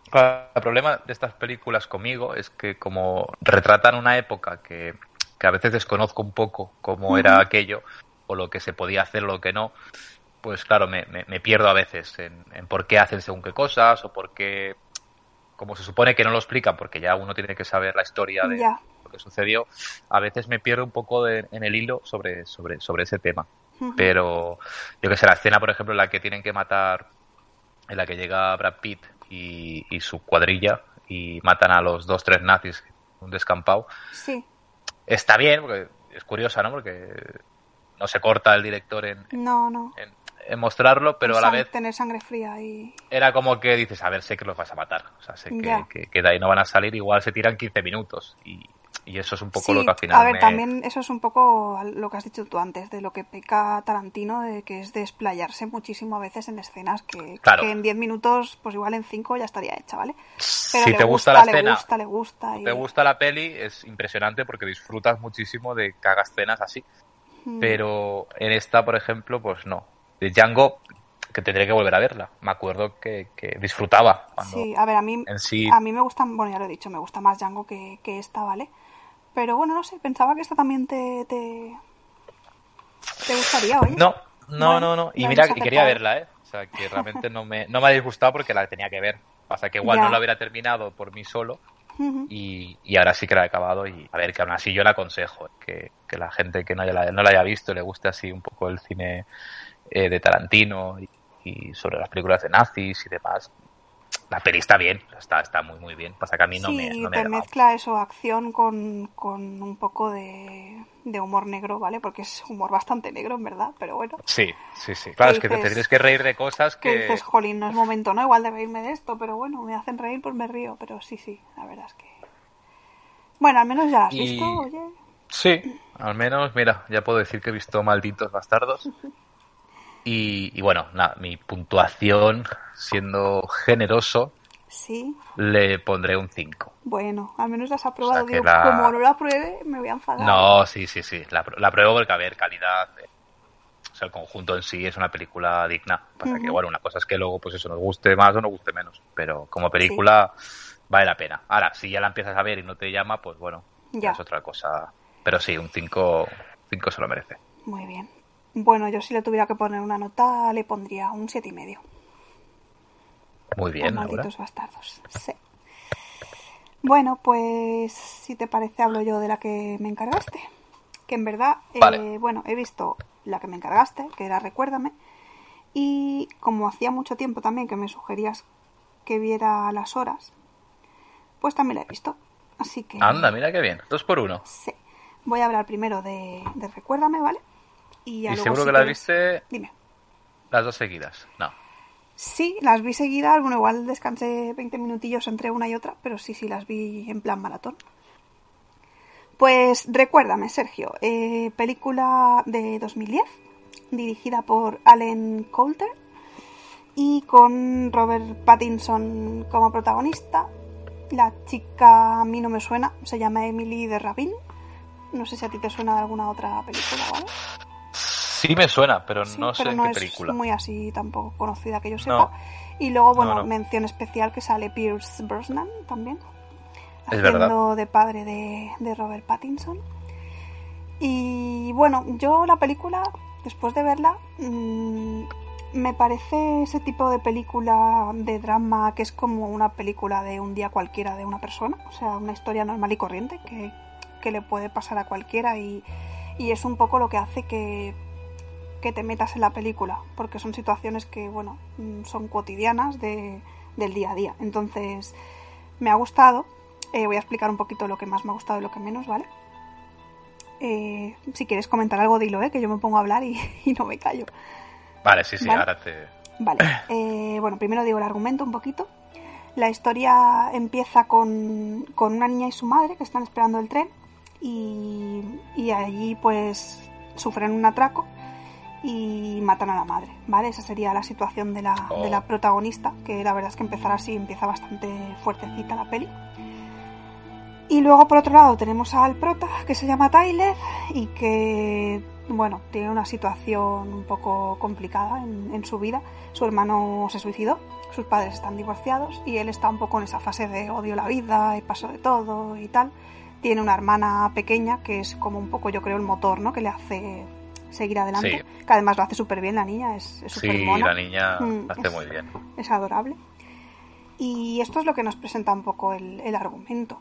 Claro, El problema de estas películas conmigo es que como retratan una época que, que a veces desconozco un poco cómo era aquello, o lo que se podía hacer o lo que no, pues claro, me, me- me pierdo a veces en, en por qué hacen según qué cosas, o por qué, como se supone que no lo explican, porque ya uno tiene que saber la historia de Ya. Lo que sucedió, a veces me pierdo un poco de- en el hilo sobre, sobre, sobre ese tema. Pero yo que sé, la escena, por ejemplo, en la que tienen que matar, en la que llega Brad Pitt y, y su cuadrilla y matan a los dos, tres nazis en un descampado, Sí, está bien, porque es curiosa, ¿no? Porque no se corta el director en, no, no. en- en mostrarlo, pero a la vez Tener sangre fría y... era como que dices, a ver, sé que los vas a matar, o sea, sé que, que de ahí no van a salir, igual se tiran 15 minutos y, y eso es un poco Sí, lo que al final a ver, me- también eso es un poco lo que has dicho tú antes, de lo que peca Tarantino, de que es desplayarse muchísimo a veces en escenas que, Claro. que en 10 minutos, pues igual en 5 ya estaría hecha, ¿vale? Pero si le te gusta, gusta, la le escena, gusta, le gusta. y- te gusta la peli, es impresionante porque disfrutas muchísimo de que haga escenas así. Mm. Pero en esta, por ejemplo, pues no. De Django, que tendré que volver a verla. Me acuerdo que, que disfrutaba cuando Sí, a ver, a mí, sí. a mí me gusta, bueno, ya lo he dicho, me gusta más Django que, que esta, ¿vale? Pero bueno, no sé, pensaba que esta también te, te, te gustaría, oye. No, no, Bueno, no, no. Y mira, y quería verla, ¿eh? O sea, que realmente no me, no me ha disgustado porque la tenía que ver. Pasa que igual Ya. no la hubiera terminado por mí solo y, y ahora sí que la he acabado y a ver, que aún así yo la aconsejo. Que, que la gente que no, haya, la- no la haya visto le guste así un poco el cine eh, de Tarantino y, y sobre las películas de nazis y demás. La peli está bien, está, está muy muy bien. Pasa que a mí no sí, me, no me te mezcla eso, acción con, con un poco de, de humor negro, ¿vale? Porque es humor bastante negro, en verdad, pero bueno. Sí, sí, sí. Claro, es que te dices- tienes que reír de cosas Que que... dices, jolín, no es momento, ¿no? Igual de reírme de esto, pero bueno, me hacen reír, pues me río. Pero sí, sí, la verdad es que... Bueno, al menos ya has Y- visto, oye. Sí, al menos, mira, ya puedo decir que he visto Malditos Bastardos. Y, y bueno, nada, mi puntuación, siendo generoso, Sí, le pondré un 5. bueno, al menos la has aprobado. que Digo, la- como no la pruebe, me voy a enfadar. No, sí, sí, sí, la, la pruebo porque, a ver, calidad, eh, o sea, el conjunto en sí es una película digna. Pasa que, Ujú. bueno, una cosa es que luego, pues eso, nos guste más o nos guste menos, pero como película vale la pena. Ahora, si ya la empiezas a ver y no te llama, pues bueno, ya es otra cosa. Pero sí, un 5 cinco se lo merece. Muy bien. Bueno, yo si le tuviera que poner una nota, le pondría un siete y medio. Muy bien, Laura. malditos bastardos. Sí. Bueno, pues si te parece hablo yo de la que me encargaste. Que en verdad, eh, bueno, he visto la que me encargaste, que era Recuérdame. Y como hacía mucho tiempo también que me sugerías que viera las horas, pues también la he visto. Así que... Anda, mira qué bien. Dos por uno. Sí. Voy a hablar primero de, de Recuérdame, ¿vale? Y, ya ¿Y luego, seguro si que las viste Dime. las dos seguidas? No. Sí, las vi seguidas. Bueno, igual descansé 20 minutillos entre una y otra, pero sí, sí, las vi en plan maratón. Pues recuérdame, Sergio, eh, película de 2010, dirigida por Allen Coulter y con Robert Pattinson como protagonista. La chica a mí no me suena, se llama Emily de Rabin. No sé si a ti te suena de alguna otra película, ¿vale? Sí me suena, pero Sí, no sé pero en no qué es película. muy así tampoco conocida que yo sepa. No. Y luego, bueno, No, no. mención especial que sale Pierce Brosnan también. Es haciendo verdad. de padre de, de Robert Pattinson. Y bueno, yo la película, después de verla, mm, me parece ese tipo de película de drama que es como una película de un día cualquiera de una persona, o sea, una historia normal y corriente que, que le puede pasar a cualquiera y, y, es un poco lo que hace que, que, te metas en la película, porque son situaciones que, bueno, mm, son cotidianas de, del día a día. Entonces, me ha gustado, eh, voy a explicar un poquito lo que más me ha gustado y lo que menos, ¿vale? Eh, si quieres comentar algo, dilo, ¿eh? que yo me pongo a hablar y, y no me callo. Vale, sí, sí, ahora te... Vale, eh, bueno, primero digo el argumento un poquito. La historia empieza con, con, una niña y su madre que están esperando el tren y, y allí pues sufren un atraco y matan a la madre, ¿vale? Esa sería la situación de la, oh. de la protagonista, que la verdad es que empezar así empieza bastante fuertecita la peli. Y luego por otro lado tenemos al prota, que se llama Tyler y que bueno, tiene una situación un poco complicada en, en, su vida. Su hermano se suicidó, sus padres están divorciados y él está un poco en esa fase de odio la vida y paso de todo y tal. Tiene una hermana pequeña que es como un poco, yo creo, el motor, ¿no? Que le hace seguir adelante. Sí. Que además lo hace súper bien la niña, es súper sí, mona. la niña Mm, hace es- muy bien. Es adorable. Y esto es lo que nos presenta un poco el, el argumento.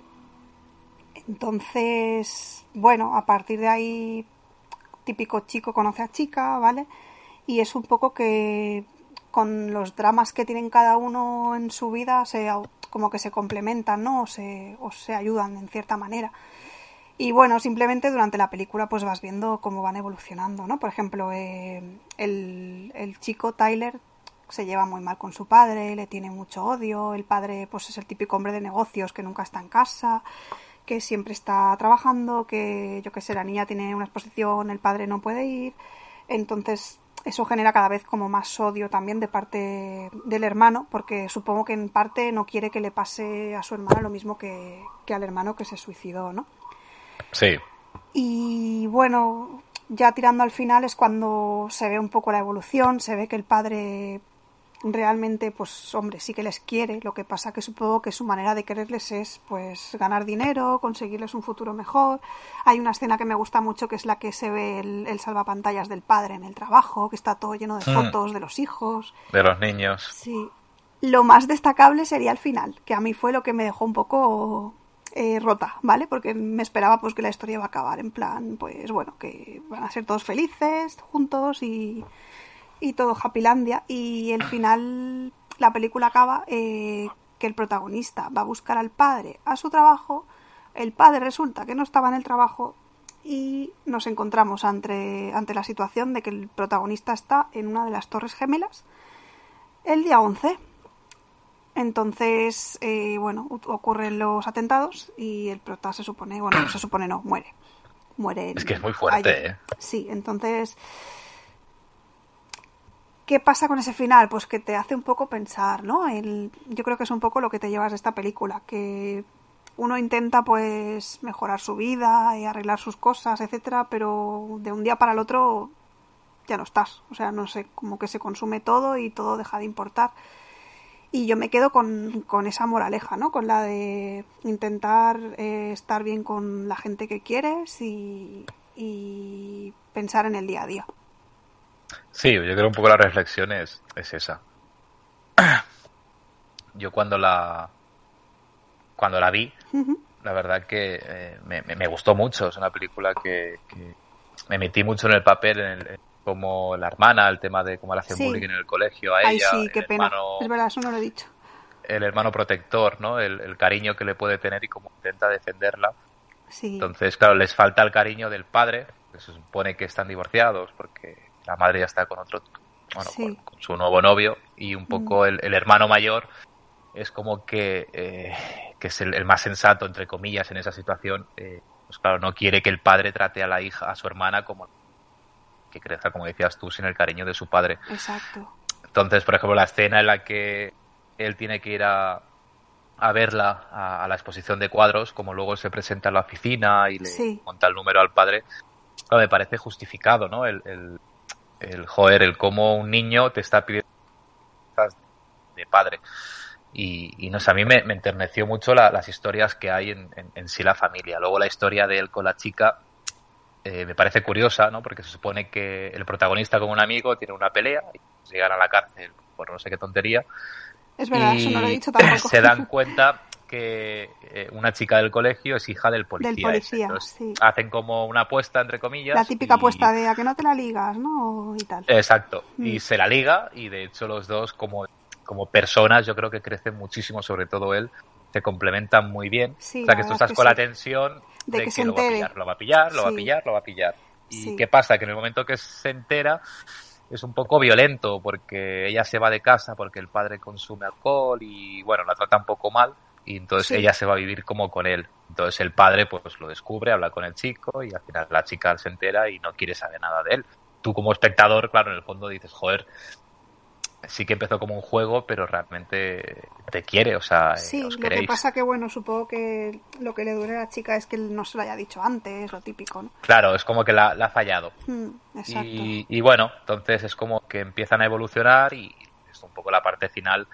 Entonces, bueno, a partir de ahí típico chico conoce a chica, ¿vale? Y es un poco que con los dramas que tienen cada uno en su vida se como que se complementan, ¿no? O se, o se ayudan en cierta manera. Y bueno, simplemente durante la película pues vas viendo cómo van evolucionando, ¿no? Por ejemplo, eh, el, el chico Tyler se lleva muy mal con su padre, le tiene mucho odio, el padre pues es el típico hombre de negocios que nunca está en casa, que siempre está trabajando, que yo que sé, la niña tiene una exposición, el padre no puede ir, entonces eso genera cada vez como más odio también de parte del hermano, porque supongo que en parte no quiere que le pase a su hermana lo mismo que, que al hermano que se suicidó, ¿no? Sí, Y bueno, ya tirando al final es cuando se ve un poco la evolución, se ve que el padre realmente, pues hombre, sí que les quiere, lo que pasa que supongo que su manera de quererles es pues ganar dinero, conseguirles un futuro mejor. Hay una escena que me gusta mucho que es la que se ve el, el salvapantallas del padre en el trabajo, que está todo lleno de Mm. fotos de los hijos. de los niños. Sí. Lo más destacable sería el final, que a mí fue lo que me dejó un poco eh, rota, ¿vale? Porque me esperaba pues que la historia iba a acabar en plan, pues bueno, que van a ser todos felices juntos y, y todo Happylandia. Y el final, la película acaba eh, que el protagonista va a buscar al padre a su trabajo, el padre resulta que no estaba en el trabajo y nos encontramos ante, ante la situación de que el protagonista está en una de las torres gemelas el día 11. Entonces, eh, bueno, ocurren los atentados y el prota se supone, bueno, no se supone no, muere. Muere. Es que es muy fuerte, allí. ¿eh? Sí, entonces, ¿qué pasa con ese final? Pues que te hace un poco pensar, ¿no? El, yo creo que es un poco lo que te llevas de esta película, que uno intenta pues mejorar su vida y arreglar sus cosas, etcétera, pero de un día para el otro ya no estás. O sea, no sé, como que se consume todo y todo deja de importar. Y yo me quedo con, con esa moraleja, ¿no? Con la de intentar eh, estar bien con la gente que quieres y, y pensar en el día a día. Sí, yo creo un poco la reflexión es, es esa. Yo cuando la cuando la vi, la verdad que eh, me, gustó mucho. Es una película que, que me metí mucho en el papel, en, el- como la hermana, el tema de cómo le hacen Sí. bullying en el colegio a Ay, ella, sí, qué el, pena. hermano, Es verdad, eso no lo he dicho. el hermano protector, ¿no? El, el cariño que le puede tener y cómo intenta defenderla. Sí, Entonces, claro, les falta el cariño del padre, que se supone que están divorciados porque la madre ya está con otro, bueno, Sí. con, con su nuevo novio y un poco el, el hermano mayor es como que, eh, que es el, el más sensato, entre comillas, en esa situación. eh, pues claro, no quiere que el padre trate a la hija, a su hermana, como que crezca, como decías tú, sin el cariño de su padre. exacto. Entonces, por ejemplo, la escena en la que él tiene que ir a, a verla a, a la exposición de cuadros, como luego se presenta en la oficina y le Sí. monta el número al padre, claro, me parece justificado, ¿no? El, el, el joder, el cómo un niño te está pidiendo de padre. Y, y no sé, a mí me, me enterneció mucho la- las historias que hay en, en- en sí la familia. Luego la historia de él con la chica eh, me parece curiosa, ¿no? Porque se supone que el protagonista con un amigo tiene una pelea llegan a la cárcel por no sé qué tontería. Es verdad, y eso no lo he dicho tampoco. se dan cuenta que eh, una chica del colegio es hija del policía. Del policía, Entonces, sí. Hacen como una apuesta, entre comillas. La típica y- apuesta de a que no te la ligas, ¿no? Y tal. Exacto. Mm. Y se la liga y de hecho los dos como, como personas yo creo que crecen muchísimo, sobre todo él, se complementan muy bien. Sí, o sea que tú estás con sí. la tensión De de, que que, se lo va a entere. pillar, lo va a pillar, lo va a pillar, lo va a pillar. ¿Y Sí. qué pasa? Que en el momento que se entera es un poco violento porque ella se va de casa porque el padre consume alcohol y bueno, la trata un poco mal y entonces Sí. ella se va a vivir como con él. Entonces el padre pues lo descubre, habla con el chico y al final la chica se entera y no quiere saber nada de él. Tú como espectador, claro, en el fondo dices, joder, sí que empezó como un juego, pero realmente te quiere, o sea, eh, Sí, os lo que queréis. pasa que, bueno, supongo que lo que le duele a la chica es que él no se lo haya dicho antes, lo típico, ¿no? Claro, es como que la, la ha fallado. Mm, exacto. Y, y bueno, entonces es como que empiezan a evolucionar y es un poco la parte final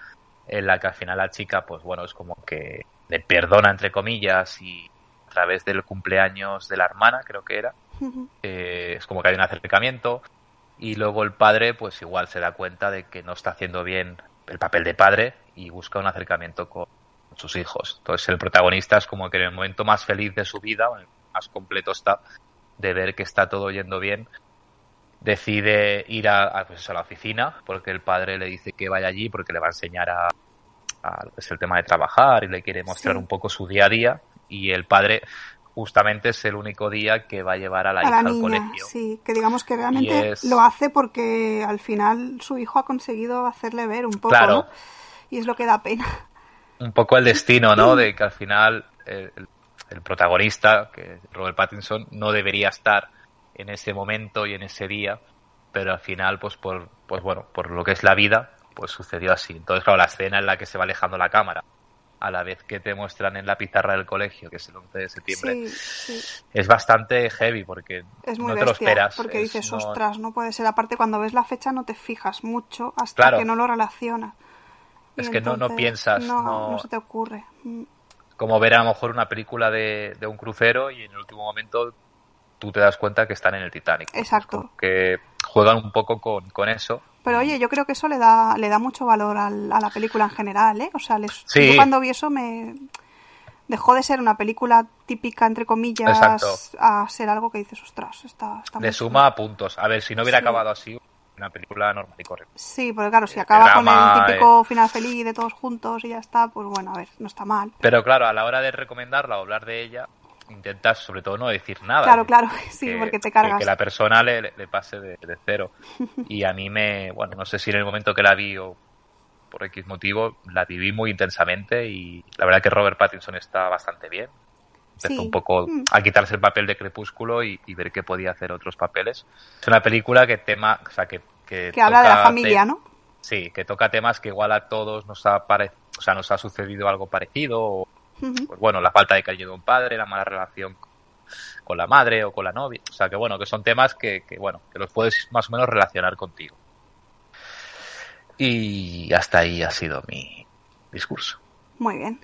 en la que al final la chica, pues bueno, es como que le perdona, entre comillas, y a través del cumpleaños de la hermana, creo que era, eh, es como que hay un acercamiento y luego el padre, pues igual se da cuenta de que no está haciendo bien el papel de padre y busca un acercamiento con sus hijos. Entonces el protagonista es como que en el momento más feliz de su vida, o en el más completo está, de ver que está todo yendo bien, decide ir a, a, pues, a la oficina porque el padre le dice que vaya allí porque le va a enseñar a, a lo que es el tema de trabajar y le quiere mostrar Sí. un poco su día a día y el padre justamente es el único día que va a llevar a la a hija la al colegio. sí, que digamos que realmente es- lo hace porque al final su hijo ha conseguido hacerle ver un poco, Claro. ¿no? Y es lo que da pena. un poco el destino, ¿no? De que al final el, el- el protagonista, que es Robert Pattinson, no debería estar en ese momento y en ese día, pero al final, pues por, pues bueno, por lo que es la vida, pues sucedió así. Entonces, claro, la escena en la que se va alejando la cámara, a la vez que te muestran en la pizarra del colegio, que es el 11 de septiembre, Sí, sí, es bastante heavy porque es muy no te lo esperas. porque es- dices, no- ostras, no puede ser. Aparte, cuando ves la fecha no te fijas mucho hasta Claro. que no lo relacionas. Y Es que no- no piensas, No, no- no se te ocurre. Mm, como ver a lo mejor una película de, de un crucero y en el último momento tú te das cuenta que están en el Titanic. Exacto. que juegan un poco con, con eso. Pero oye, yo creo que eso le da, le da mucho valor al- a la película en general, ¿eh? O sea, les- Sí. yo cuando vi eso me dejó de ser una película típica, entre comillas, Exacto. a ser algo que dices, ostras, está, está Le chulo". suma puntos. A ver, si no hubiera Sí. acabado así, una película normal y corriente. Sí, porque claro, si acaba con drama, el típico final feliz de todos juntos y ya está, pues bueno, a ver, no está mal. Pero claro, a la hora de recomendarla o hablar de ella, intentas sobre todo no decir nada. Claro, claro, sí, que- porque te cargas. Que, la persona le, pase de, de cero. Y a mí me, bueno, no sé si en el momento que la vi o por X motivo, la viví muy intensamente y la verdad que Robert Pattinson está bastante bien. Empezó Sí. un poco Mm. a quitarse el papel de Crepúsculo y, y ver que podía hacer otros papeles. Es una película que tema, o sea, que, que, Que habla de la familia, te- ¿no? Sí, que toca temas que igual a todos nos ha pare- o sea, nos ha sucedido algo parecido o Pues bueno, la falta de cariño de un padre, la mala relación con- la madre o con la novia. O sea, que bueno, que son temas que, que, bueno, que los puedes más o menos relacionar contigo. Y hasta ahí ha sido mi discurso. Muy bien.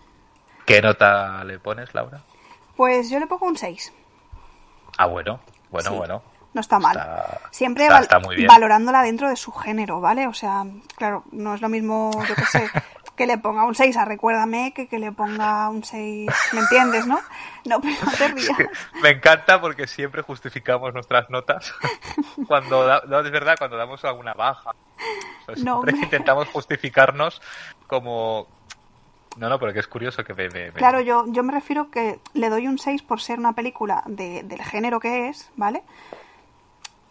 ¿Qué nota le pones, Laura? Pues yo le pongo un 6. Ah, bueno, bueno, Sí. bueno. No está mal. Está- Siempre está- val- valorándola dentro de su género, ¿vale? O sea, claro, no es lo mismo, yo qué sé, que le ponga un 6 a Recuérdame que que le ponga un 6, ¿me entiendes, no? No, pero no te rías. Me encanta porque siempre justificamos nuestras notas cuando da- no es verdad cuando damos alguna baja. O sea, No, siempre hombre. intentamos justificarnos como no, no, pero que es curioso que me- me- Claro, yo, yo me refiero que le doy un 6 por ser una película de, del género que es, ¿vale?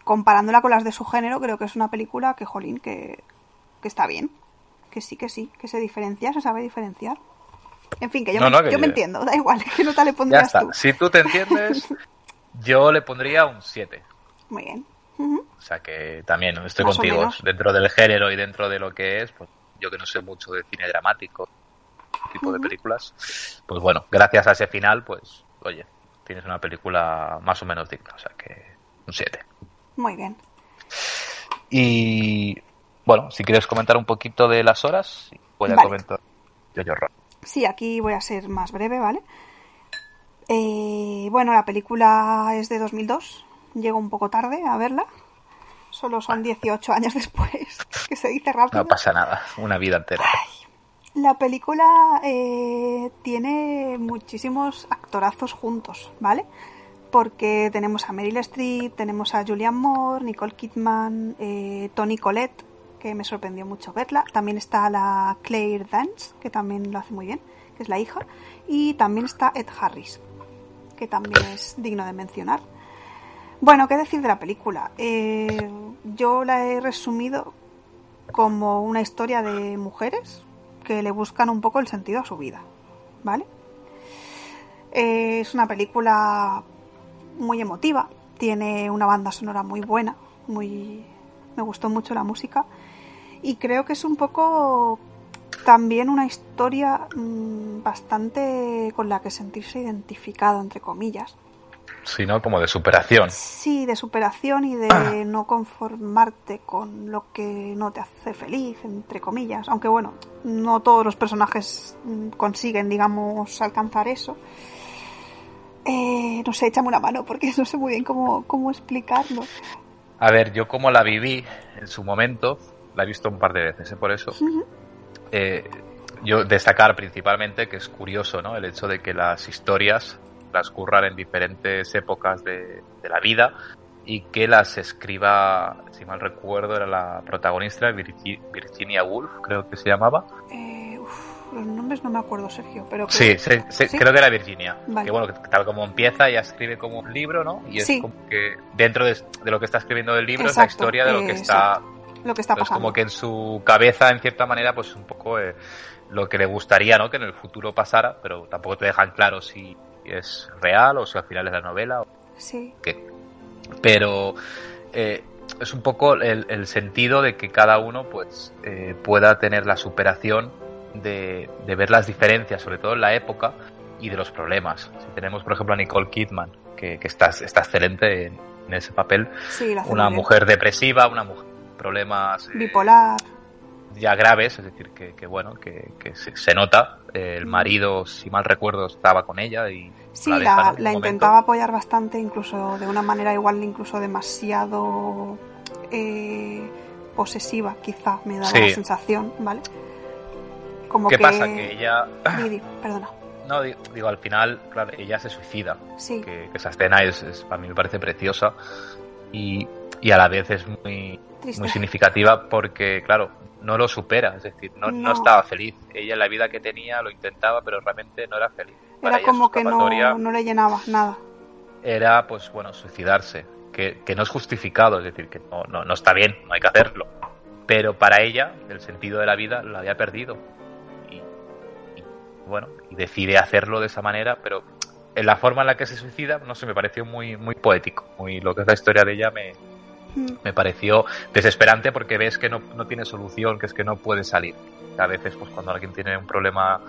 Comparándola con las de su género, creo que es una película que, jolín, que, que está bien. Que sí, que sí, que se diferencia, se sabe diferenciar. En fin, que yo, No, me, no, que- yo me entiendo, da igual, ¿qué nota le Ya pondrías está. tú? Si tú te entiendes, yo le pondría un 7. Muy bien. O sea que también estoy Más contigo. Dentro del género y dentro de lo que es, pues yo que no sé mucho de cine dramático, tipo de películas, pues bueno, gracias a ese final, pues oye, tienes una película más o menos digna. O sea que un 7. Muy bien. Y bueno, si quieres comentar un poquito de las horas, voy a Vale. comentar Jojo Rabbit. Sí, aquí voy a ser más breve, ¿vale? Eh, bueno, la película es de 2002. Llego un poco tarde a verla. Solo son 18 años después. que se dice rápido. No pasa nada, una vida entera. La película eh, tiene muchísimos actorazos juntos, ¿vale? Porque tenemos a Meryl Streep, tenemos a Julianne Moore, Nicole Kidman, eh, Tony Collette, que me sorprendió mucho verla. También está la Claire Dance, que también lo hace muy bien, que es la hija. Y también está Ed Harris, que también es digno de mencionar. Bueno, ¿qué decir de la película? Eh, yo la he resumido como una historia de mujeres que le buscan un poco el sentido a su vida, ¿vale? Eh, es una película muy emotiva, tiene una banda sonora muy buena, muy me gustó mucho la música y creo que es un poco también una historia mmm, bastante con la que sentirse identificado entre comillas sino como de superación. Sí, de superación y de no conformarte con lo que no te hace feliz, entre comillas. Aunque bueno, no todos los personajes consiguen, digamos, alcanzar eso. Eh, no sé, échame una mano porque no sé muy bien cómo, cómo explicarlo. A ver, yo como la viví en su momento, la he visto un par de veces, ¿eh? por eso. Eh, yo destacar principalmente que es curioso, ¿no? El hecho de que las historias transcurran en diferentes épocas de, de, la vida y que las escriba, si mal recuerdo, era la protagonista Virginia Woolf, creo que se llamaba. Eh, los nombres no me acuerdo, Sergio, pero sí, se, se, ¿Sí? creo que era Virginia. Vale. Que bueno, tal como empieza, ella escribe como un libro, ¿no? Y es sí. como que dentro de, de, lo que está escribiendo el libro exacto, es la historia de lo que está, exacto. lo que está pasando. Pues como que en su cabeza, en cierta manera, pues un poco eh, lo que le gustaría, ¿no? Que en el futuro pasara, pero tampoco te dejan claro si es real o si al final es la novela. Sí. ¿Qué? Pero eh, es un poco el, el, sentido de que cada uno pues eh, pueda tener la superación de, de, ver las diferencias, sobre todo en la época, y de los problemas. Si tenemos, por ejemplo, a Nicole Kidman, que, que está, está excelente en, en ese papel, sí, una mujer depresiva, una mujer con problemas... Eh, Bipolar ya graves, es decir, que, que bueno, que, que se, se, nota. Eh, el marido, si mal recuerdo, estaba con ella y sí, la, la, la intentaba apoyar bastante, incluso de una manera igual, incluso demasiado eh, posesiva, quizá me da sí. la sensación, ¿vale? Como ¿Qué que... pasa? Que ella. Didi, perdona. No, digo, al final, claro, ella se suicida. Sí. Que, que esa escena es, es, a mí me parece preciosa y, y a la vez es muy, Triste. muy significativa porque, claro, no lo supera, es decir, no, no. no, estaba feliz. Ella en la vida que tenía lo intentaba, pero realmente no era feliz. Para era como que no, no le llenaba nada. Era, pues bueno, suicidarse, que, que no es justificado, es decir, que no, no, no está bien, no hay que hacerlo. Pero para ella, el sentido de la vida la había perdido. Bueno, y decide hacerlo de esa manera, pero en la forma en la que se suicida, no sé, me pareció muy, muy poético. Muy, lo que es la historia de ella me, me pareció desesperante porque ves que no, no, tiene solución, que es que no puede salir. A veces, pues cuando alguien tiene un problema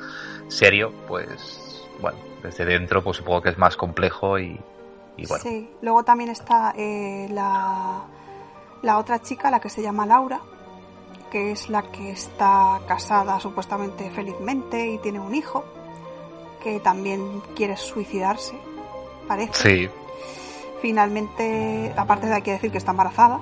serio, pues bueno, desde dentro, pues supongo que es más complejo y, y bueno. Sí, luego también está eh, la, la otra chica, la que se llama Laura, que es la que está casada supuestamente felizmente y tiene un hijo, que también quiere suicidarse, parece. Sí finalmente, aparte de hay que decir que está embarazada.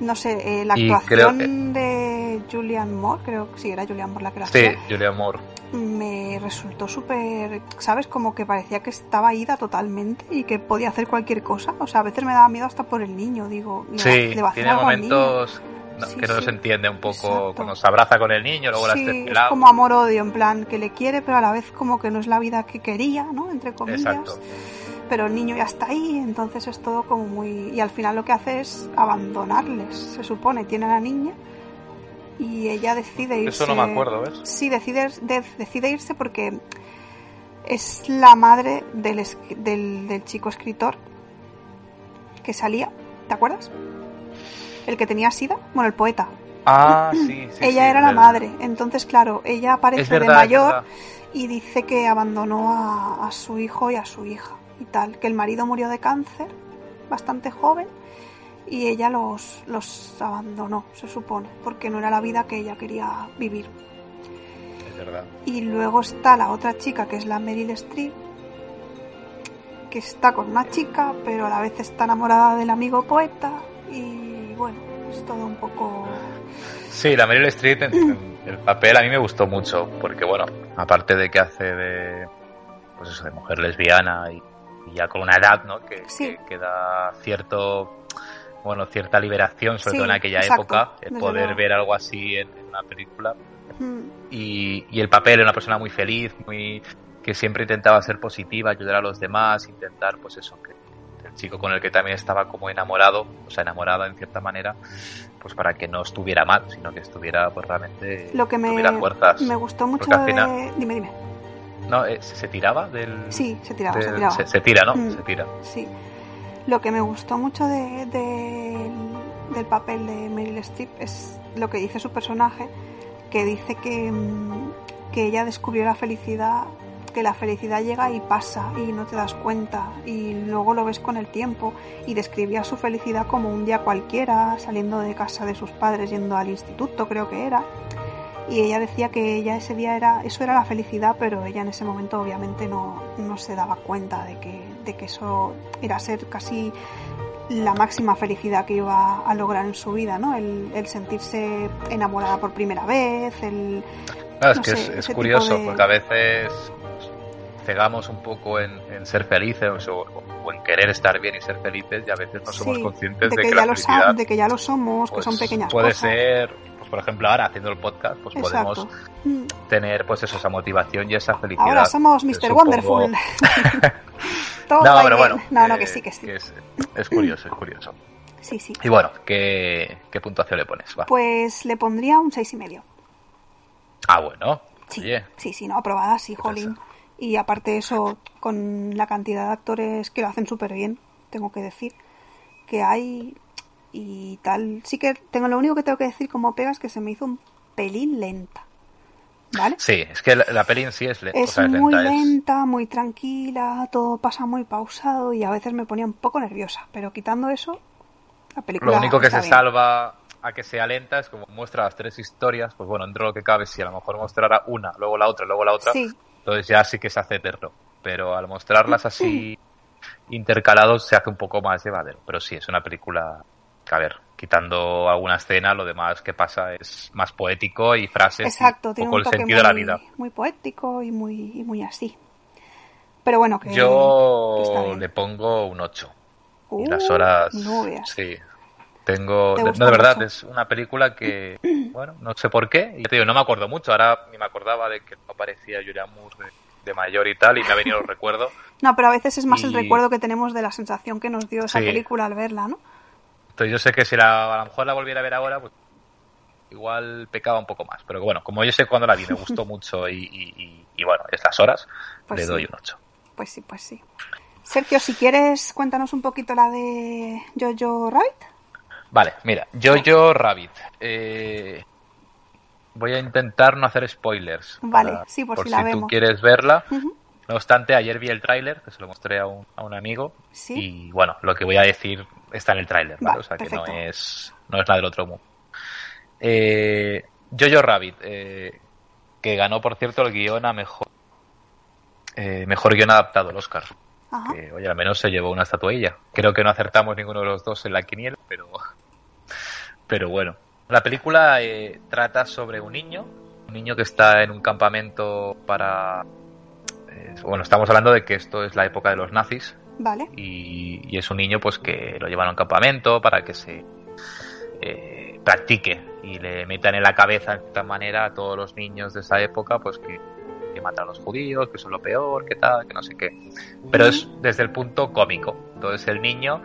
No sé, eh, la actuación de Julian Moore, creo que sí, era Julian Moore la que la Sí, Julian Moore. Me resultó súper, ¿sabes? Como que parecía que estaba ida totalmente y que podía hacer cualquier cosa. O sea, a veces me daba miedo hasta por el niño, digo. Sí, ¿le va a hacer tiene momentos no, sí, que no sí. se entiende un poco Exacto. cuando se abraza con el niño, luego sí, la es como amor-odio, en plan, que le quiere, pero a la vez como que no es la vida que quería, ¿no? Entre comillas. Exacto pero el niño ya está ahí, entonces es todo como muy... Y al final lo que hace es abandonarles, se supone, tiene a la niña y ella decide irse... Eso no me acuerdo, ¿ves? Sí, decide, de, decide irse porque es la madre del, del, del, chico escritor que salía, ¿te acuerdas? El que tenía sida, bueno, el poeta. Ah, sí, sí Ella sí, era la madre, entonces claro, ella aparece verdad, de mayor y dice que abandonó a, a su hijo y a su hija y tal, que el marido murió de cáncer bastante joven y ella los, los abandonó, se supone, porque no era la vida que ella quería vivir. Es verdad. Y luego está la otra chica que es la Meryl Streep, que está con una chica, pero a la vez está enamorada del amigo poeta y bueno, Es todo un poco... Sí, la Meryl Streep, el papel a mí me gustó mucho, porque bueno, aparte de que hace de, pues eso, de mujer lesbiana y, ya con una edad, ¿no? Que, que, da cierto, bueno, cierta liberación, sobre todo en aquella época, el poder ver algo así en, una película. Mm. Y, y el papel de una persona muy feliz, muy que siempre intentaba ser positiva, ayudar a los demás, intentar, pues eso, que el chico con el que también estaba como enamorado, o sea, enamorada en cierta manera, pues para que no estuviera mal, sino que estuviera pues realmente lo que me, fuerzas. Me gustó mucho de... Dime, dime. No, eh, ¿se, tiraba del...? Sí, se tiraba, se tiraba. Se, tira, ¿no? Mm, se tira. Sí. Lo que me gustó mucho de, del papel de Meryl Streep es lo que dice su personaje, que dice que, mm, que ella descubrió la felicidad que la felicidad llega y pasa y no te das cuenta y luego lo ves con el tiempo y describía su felicidad como un día cualquiera, saliendo de casa de sus padres, yendo al instituto creo que era. Y ella decía que ella ese día era, eso era la felicidad, pero ella en ese momento obviamente no, no se daba cuenta de que, de que eso era ser casi la máxima felicidad que iba a lograr en su vida, ¿no? El, el sentirse enamorada por primera vez, el... es que es, curioso, porque a veces cegamos un poco en, ser felices o, en querer estar bien y ser felices y a veces no somos conscientes de, que, ya lo de que ya lo somos, que son pues, pequeñas puede cosas. Puede ser, pues por ejemplo ahora haciendo el podcast, pues podemos mm. tener pues eso, esa motivación y esa felicidad. Ahora somos Mr. Wonderful. no, pero bueno. No, no, que sí, que sí. es, curioso, es curioso. Sí, sí. Y bueno, ¿qué, qué puntuación le pones? Pues le pondría un seis y medio. Ah, bueno. Sí, sí, sí, no, aprobada, sí, Jolín. Y aparte eso, con la cantidad de actores que lo hacen súper bien, tengo que decir, que hay y tal. Sí que tengo lo único que tengo que decir como pegas que se me hizo un pelín lenta. ¿Vale? Sí, es que la, peli en sí es, lenta. Es muy lenta, muy tranquila, todo pasa muy pausado y a veces me ponía un poco nerviosa. Pero quitando eso, la película. Lo único que se salva a que sea lenta es como muestra las tres historias. Pues bueno, dentro de lo que cabe, si a lo mejor mostrara una, luego la otra, luego la otra, sí. Entonces ya sí que se hace eterno. Pero al mostrarlas así intercalados se hace un poco más llevadero. Pero sí, es una película que, a ver, quitando alguna escena, lo demás que pasa es más poético y frases Exacto, un poco el sentido de la vida. Muy poético y muy, muy así. Pero bueno, que. Yo le pongo un 8. y las uh, horas. No. Sí, tengo, no, de verdad, es una película que, bueno, no sé por qué, y te digo, no me acuerdo mucho, ahora ni me acordaba de que no aparecía Julia Moore de, mayor y tal, y me ha venido el recuerdo. No, pero a veces es más el recuerdo que tenemos de la sensación que nos dio esa película al verla, ¿no? Entonces yo sé que si la, a lo mejor la volviera a ver ahora, pues igual pecaba un poco más, pero bueno, como yo sé cuando la vi, me gustó mucho y, y, bueno, estas horas pues le doy un 8. Pues sí, pues sí. Sergio, si quieres, cuéntanos un poquito la de Jojo Rabbit. Vale, mira, Jojo Rabbit. Eh, voy a intentar no hacer spoilers. Vale, sí, por, si, tú quieres verla. No obstante, ayer vi el tráiler, que se lo mostré a un, a un amigo. ¿Sí? Y bueno, lo que voy a decir está en el tráiler, ¿vale? O sea que no es, no es nada del otro mundo. Eh, Jojo Rabbit, eh, que ganó, por cierto, el guion a mejor, eh, mejor guion adaptado, el Oscar. Que, oye, al menos se llevó una estatuilla. Creo que no acertamos ninguno de los dos en la quiniela, pero pero bueno. La película eh, trata sobre un niño, un niño que está en un campamento para... Eh, bueno, estamos hablando de que esto es la época de los nazis. Vale. Y, es un niño pues que lo llevan a un campamento para que se eh, practique y le metan en la cabeza de esta manera a todos los niños de esa época pues que, que matan a los judíos, que son lo peor, que tal, que no sé qué. Pero es desde el punto cómico. Entonces el niño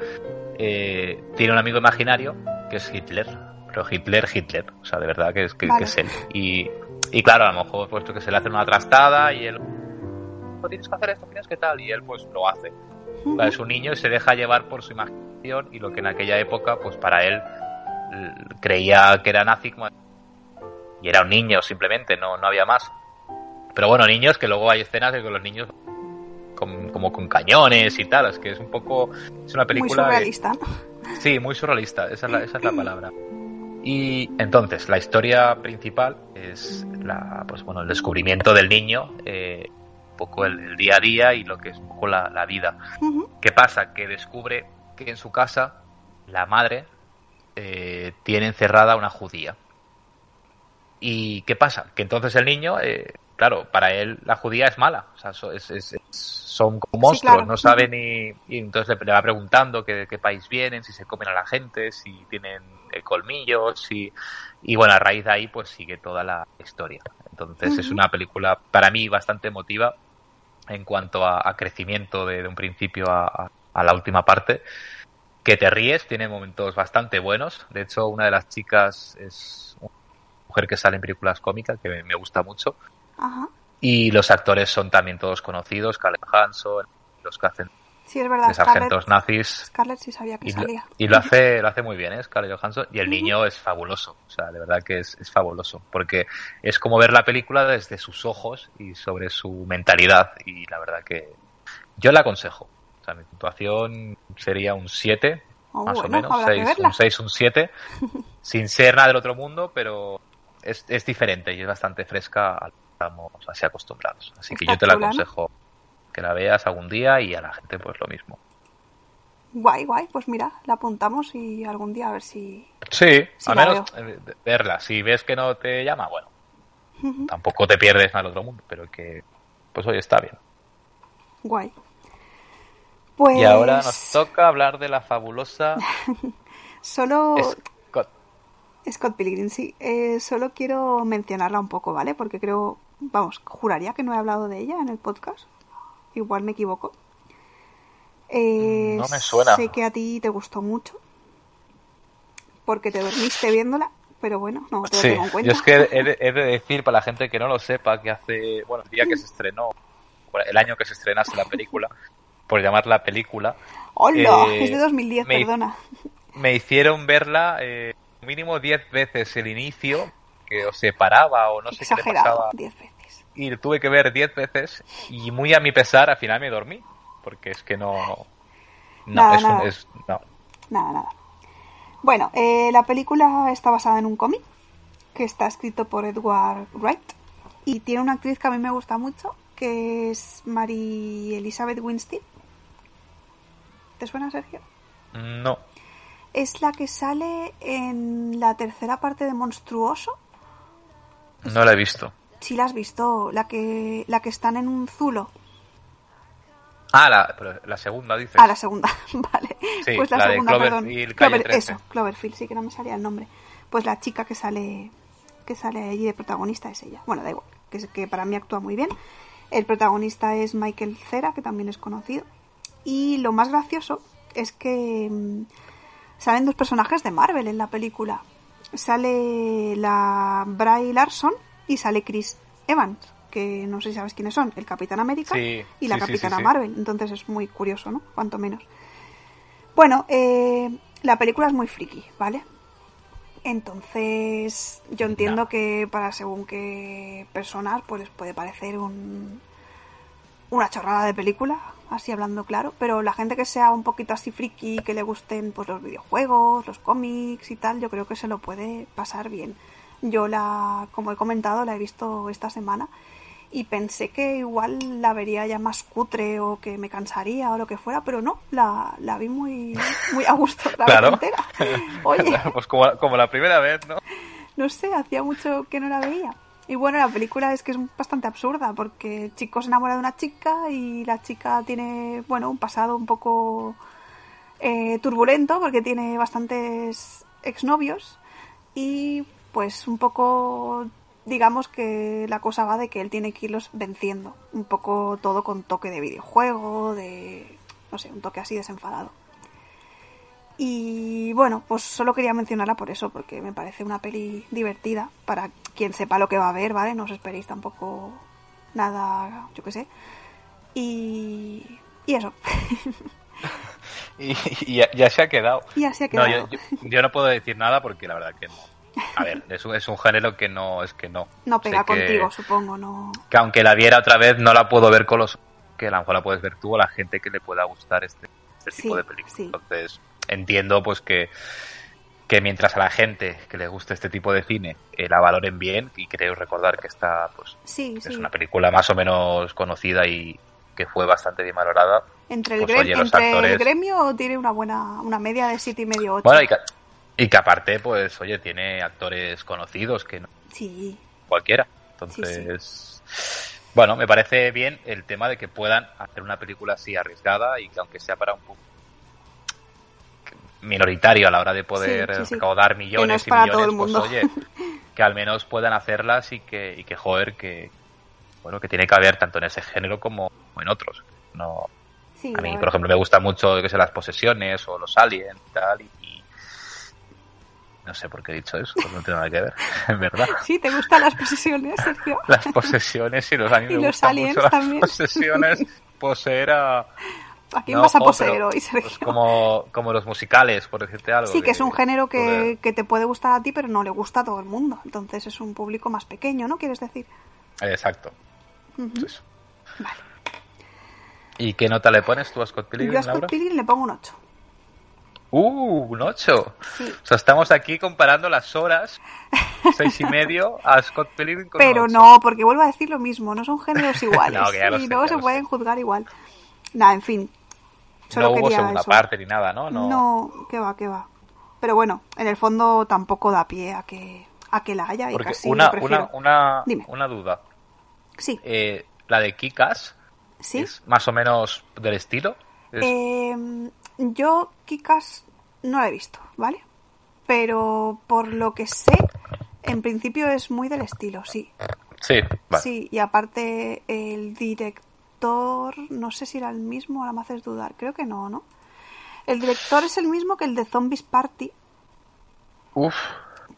tiene un amigo imaginario que es Hitler. Pero Hitler, Hitler. O sea, de verdad que es, que, es él. Y, y, claro, a lo mejor puesto que se le hace una trastada y él... No tienes que hacer esto, tienes que tal. Y él pues lo hace. Es un niño y se deja llevar por su imaginación y lo que en aquella época, pues para él creía que era nazi y era un niño simplemente, no, no había más. Pero bueno, niños que luego hay escenas de que los niños como con cañones y tal, es que es un poco es una película muy surrealista. Sí, muy surrealista, esa es la, esa es la palabra. Y entonces, la historia principal es la, pues, bueno, el descubrimiento del niño, eh, un poco el, día a día y lo que es un poco la, la vida. ¿Qué pasa? Que descubre que en su casa la madre eh, tiene encerrada una judía. ¿Y qué pasa? Que entonces el niño, eh, claro, para él la judía es mala, o sea, es- es- son como monstruos, claro. no sabe ni... Y entonces le, va preguntando qué- de qué país vienen, si se comen a la gente, si tienen eh, colmillos, si... Y bueno, a raíz de ahí pues sigue toda la historia. Entonces es una película para mí bastante emotiva en cuanto a, a crecimiento de, de un principio a, a- a la última parte que te ríes, tiene momentos bastante buenos. De hecho, una de las chicas es una mujer que sale en películas cómicas, que me gusta mucho. Ajá. Y los actores son también todos conocidos, Caleb Hanson, los que hacen Sí, es verdad. de sargentos Scarlett, nazis. Scarlett sí sabía que Y lo, salía. y lo hace, lo hace muy bien, ¿eh? Scarlett Johansson. Y el niño es fabuloso. O sea, de verdad que es, es fabuloso. Porque es como ver la película desde sus ojos y sobre su mentalidad. Y la verdad que yo la aconsejo. O sea, mi puntuación sería un 7, Oh, más bueno, o menos. seis- un 6, un 7. sin ser nada del otro mundo, pero es, es diferente y es bastante fresca a lo que estamos así acostumbrados. Así que yo te la aconsejo que la veas algún día y a la gente pues lo mismo. Guay, guay. Pues mira, la apuntamos y algún día a ver si... Sí, Sí, al menos eh, verla. Si ves que no te llama, bueno, tampoco te pierdes del otro mundo, pero que, pues hoy está bien. Guay. Pues... Y ahora nos toca hablar de la fabulosa Solo... Scott Pilgrim, sí. Eh, solo quiero mencionarla un poco, ¿vale? Porque creo, vamos, juraría que no he hablado de ella en el podcast. Igual me equivoco. Eh, No me suena. Sé que a ti te gustó mucho. Porque te dormiste viéndola. Pero bueno, no te lo Sí, tengo en yo cuenta. es que he de, he de decir para la gente que no lo sepa que hace, bueno, el día que se estrenó, el año que se estrenase la película, por llamarla película, ¡Hola! eh, es de 2010, me- perdona. me hicieron verla eh, mínimo 10 veces el inicio, que os separaba o no sé qué le pasaba. 10 veces. y lo tuve que ver 10 veces y muy a mi pesar al final me dormí porque es que no no Nada, es, un- nada. es- no Nada, nada. Bueno, eh, la película está basada en un cómic que está escrito por Edward Wright y tiene una actriz que a mí me gusta mucho que es Mary Elizabeth Winstead. ¿Te suena, Sergio? no Es la que sale en la tercera parte de Monstruoso. no la he visto Si la has visto, la que, la que están en un zulo. ah la, la segunda dices Ah, la segunda, vale. Sí, pues la, la de segunda, perdón. Cloverfield, calle Clover- 13. eso, Cloverfield, sí que no me salía el nombre. Pues la chica que sale que sale allí de protagonista es ella. Bueno, da igual, que, es- que para mí actúa muy bien. El protagonista es Michael Cera, que también es conocido. Y lo más gracioso es que mm, salen dos personajes de Marvel en la película. Sale la Bray Larson y sale Chris Evans, que no sé si sabes quiénes son, el Capitán América Sí, y la sí, Capitana sí. Marvel. Entonces es muy curioso, ¿no? Cuanto menos. Bueno, eh, la película es muy friki, ¿vale? Entonces, yo entiendo No. que para según qué personas, pues les puede parecer un, una chorrada de película, así hablando claro, pero la gente que sea un poquito así friki, que le gusten pues los videojuegos, los cómics y tal, yo creo que se lo puede pasar bien. Yo la, como he comentado, la he visto esta semana y pensé que igual la vería ya más cutre o que me cansaría o lo que fuera, pero no, la, la vi muy, muy a gusto la vez Claro. entera. Oye, pues como, como la primera vez no no sé, hacía mucho que no la veía. Y bueno, la película es que es bastante absurda porque el chico se enamora de una chica y la chica tiene, bueno, un pasado un poco eh, turbulento porque tiene bastantes exnovios y pues un poco digamos que la cosa va de que él tiene que irlos venciendo. Un poco todo con toque de videojuego, de, no sé, un toque así desenfadado. Y bueno, pues solo quería mencionarla por eso, porque me parece una peli divertida para quien sepa lo que va a ver, ¿vale? No os esperéis tampoco nada, yo qué sé. Y, y eso. y, y ya, ya se ha quedado y así ha no, quedado. yo, yo- yo no puedo decir nada porque la verdad que no a ver es un, es un género que no es que no No Sé pega que- contigo, supongo, no. que aunque la viera otra vez no la puedo ver con los que a lo mejor la puedes ver tú o la gente que le pueda gustar este, este Sí, tipo de películas. sí. Entonces entiendo pues que que mientras a la gente que le guste este tipo de cine eh, la valoren bien y creo recordar que esta pues Sí, es sí. una película más o menos conocida y que fue bastante bien valorada Entre, el, pues, oye, entre el gremio tiene una buena, una media de siete y medio ocho. bueno y, ca- Y que aparte, pues, oye, tiene actores conocidos que no Sí, cualquiera. Entonces, bueno, me parece bien el tema de que puedan hacer una película así arriesgada y que aunque sea para un público minoritario a la hora de poder Sí, sí, sí. recaudar millones es y millones, todo el pues oye, que al menos puedan hacerlas y que, y que joder, que bueno, que tiene que haber tanto en ese género como en otros. No, a mí, por ejemplo, me gusta mucho que sé, las posesiones o los aliens y tal, y, y no sé por qué he dicho eso, pues no tiene nada que ver, en verdad. Sí, ¿te gustan las posesiones, Sergio? Las posesiones y los aliens Y me los gustan aliens mucho las posesiones, poseer a... ¿A quién No, vas a jo, poseer pero, hoy, Sergio? pues como, como los musicales, por decirte algo. Sí, que es un género que, te puede gustar a ti, pero no le gusta a todo el mundo. Entonces es un público más pequeño, ¿no? ¿Quieres decir? Exacto. Pues. Vale. ¿Y qué nota le pones tú a Scott Pilgrim, Yo a Scott? Pilgrim le pongo un 8. ¡Uh! Un 8. Sí. O sea, estamos aquí comparando las horas, seis y medio, a Scott Pilgrim con Pero un 8. no, porque vuelvo a decir lo mismo, no son géneros iguales. No, y luego ya se pueden juzgar igual. Nada, en fin. Solo no hubo quería segunda eso. parte ni nada, ¿no? No. No, que va, que va. Pero bueno, en el fondo tampoco da pie a que, a que la haya y Porque casi una, una, una, Dime. una duda. Sí, Eh, la de Kikas sí. es más o menos del estilo. Es- Eh, yo, Kikas, no la he visto, ¿vale? Pero por lo que sé, en principio es muy del estilo, sí. Sí, vale. Sí, y aparte el director, no sé si era el mismo, ahora me haces dudar, creo que no, ¿no? El director es el mismo que el de Zombies Party, Uf.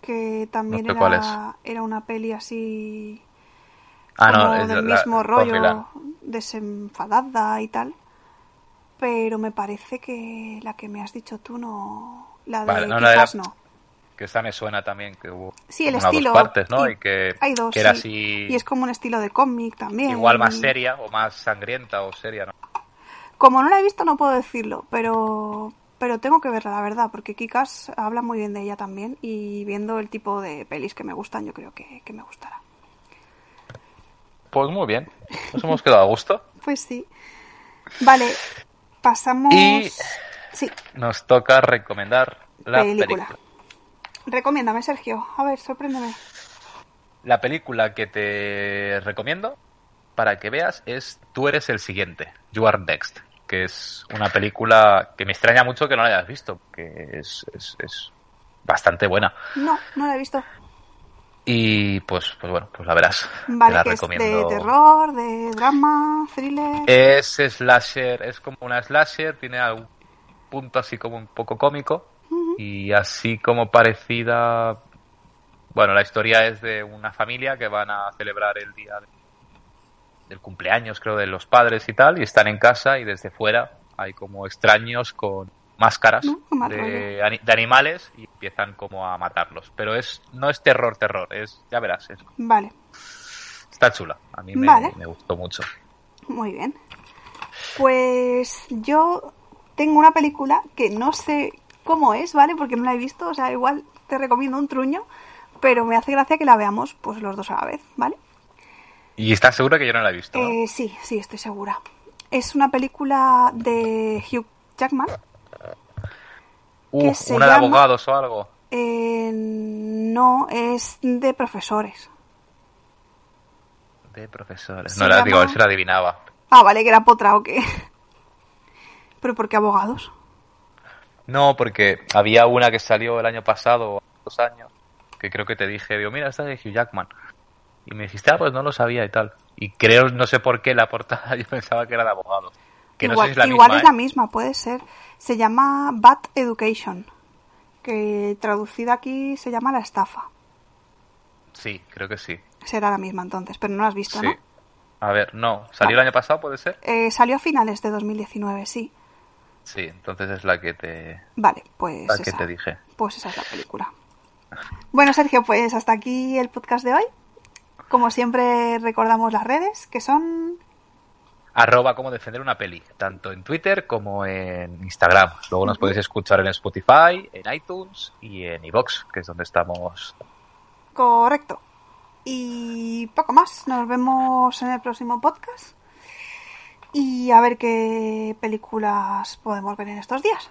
que también No sé cuál era, era una peli así Ah, como no, es del la- mismo rollo, desenfadada y tal. Pero me parece que la que me has dicho tú no... La de Vale, no, la de Kick-Ass la- no. Que esa me suena también, que hubo Sí, el una estilo. dos partes, ¿no? y Y, que, hay dos, que era sí. así, Y es como un estilo de cómic también. igual más seria o más sangrienta o seria, ¿no? Como no la he visto no puedo decirlo, pero pero tengo que verla, la verdad, porque Kikas habla muy bien de ella también y viendo el tipo de pelis que me gustan, yo creo que, que me gustará. Pues muy bien, nos hemos quedado a gusto. Pues sí. Vale, pasamos... Y- Sí, Nos toca recomendar la Película. película. Recomiéndame, Sergio. A ver, sorpréndeme. La película que te recomiendo para que veas es Tú eres el siguiente, You Are Next, que es una película que me extraña mucho que no la hayas visto, que es, es, es bastante buena. No, no la he visto. Y pues, pues bueno, pues la verás. Vale, la que es de terror, de drama, thriller... Es slasher, es como una slasher, tiene algún punto así como un poco cómico y así como parecida. Bueno, la historia es de una familia que van a celebrar el día de- del cumpleaños, creo, de los padres y tal, y están en casa y desde fuera hay como extraños con máscaras No, de, ani- de animales y empiezan como a matarlos. Pero es no es terror, terror, es ya verás, es- Vale, está chula. A mí me, Vale. me gustó mucho. muy bien. Pues yo tengo una película que no sé cómo es, ¿vale? Porque no la he visto, o sea, igual te recomiendo un truño, pero me hace gracia que la veamos pues los dos a la vez, ¿vale? Y estás seguro que yo no la he visto. ¿no? Eh, sí, sí, estoy segura. Es una película de Hugh Jackman. Uh, se una de abogados o algo. Eh, no, es de profesores. De profesores. Se no, la, digo, a ver si la adivinaba. Ah, vale, que era potra o qué. ¿Pero por qué abogados? No, porque había una que salió el año pasado, dos años, que creo que te dije, digo, mira, esta es de Hugh Jackman. Y me dijiste, ah, pues no lo sabía y tal. Y creo, no sé por qué, la portada yo pensaba que era de abogados. Que igual no sé si es la igual misma, es ¿eh? la misma, puede ser. Se llama Bad Education, que traducida aquí se llama La estafa. Sí, creo que sí. Será la misma entonces, pero no la has visto, Sí. ¿no? A ver, no. ¿Salió el año pasado, puede ser? Eh, salió a finales de 2019, sí. Sí, entonces es la que te, Vale, pues la que esa, te dije. pues esa es la película. Bueno, Sergio, pues hasta aquí el podcast de hoy. Como siempre recordamos las redes, que son arroba cómo defender una peli, tanto en Twitter como en Instagram. Luego nos podéis escuchar en Spotify, en iTunes y en iVoox, que es donde estamos. Correcto. Y poco más. Nos vemos en el próximo podcast. Y a ver qué películas podemos ver en estos días.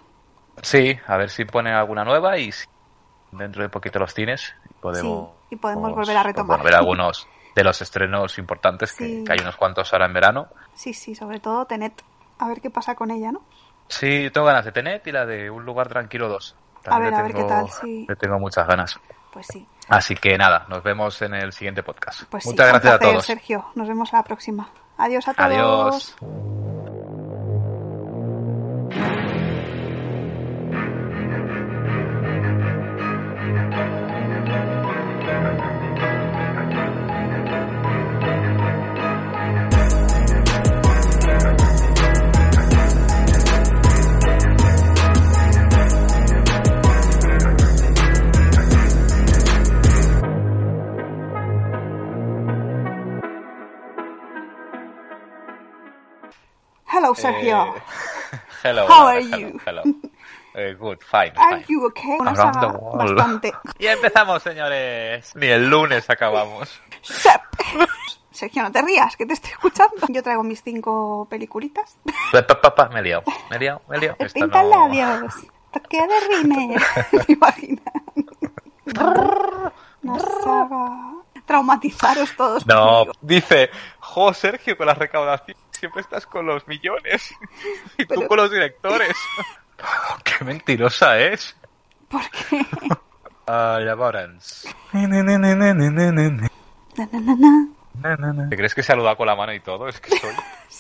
Sí, a ver si pone alguna nueva y si dentro de poquito los cines podemos, Sí, y podemos volver a retomar. bueno, ver algunos de los estrenos importantes, que- Sí. que, hay unos cuantos ahora en verano. Sí, sí, sobre todo Tenet. A ver qué pasa con ella, ¿no? Sí, tengo ganas de Tenet y la de Un lugar tranquilo 2. A ver, a ver qué tal, sí. Le tengo muchas ganas. Pues sí. Así que nada, nos vemos en el siguiente podcast. Pues Muchas gracias a todos. Sergio. Nos vemos a la próxima. Adiós a todos. Adiós. Hello, Sergio. Eh, hello. How are hello, you? hello. Eh, good, fine, Are fine. you okay? Around the bastante. Y empezamos, señores. Ni el lunes acabamos. Sergio, no te rías, que te estoy escuchando. Yo traigo mis cinco peliculitas. Me he liado, me he liado, me he liado. Esto pinta no- labios. Toque de. Una saga. Traumatizaros todos. No, conmigo. dice, jo, Sergio, con la recaudación siempre estás con los millones y tú con los directores. Qué mentirosa es. ¿Por qué? Ah, na, na, na. ¿Te crees que se ha saludado con la mano y todo? Es que soy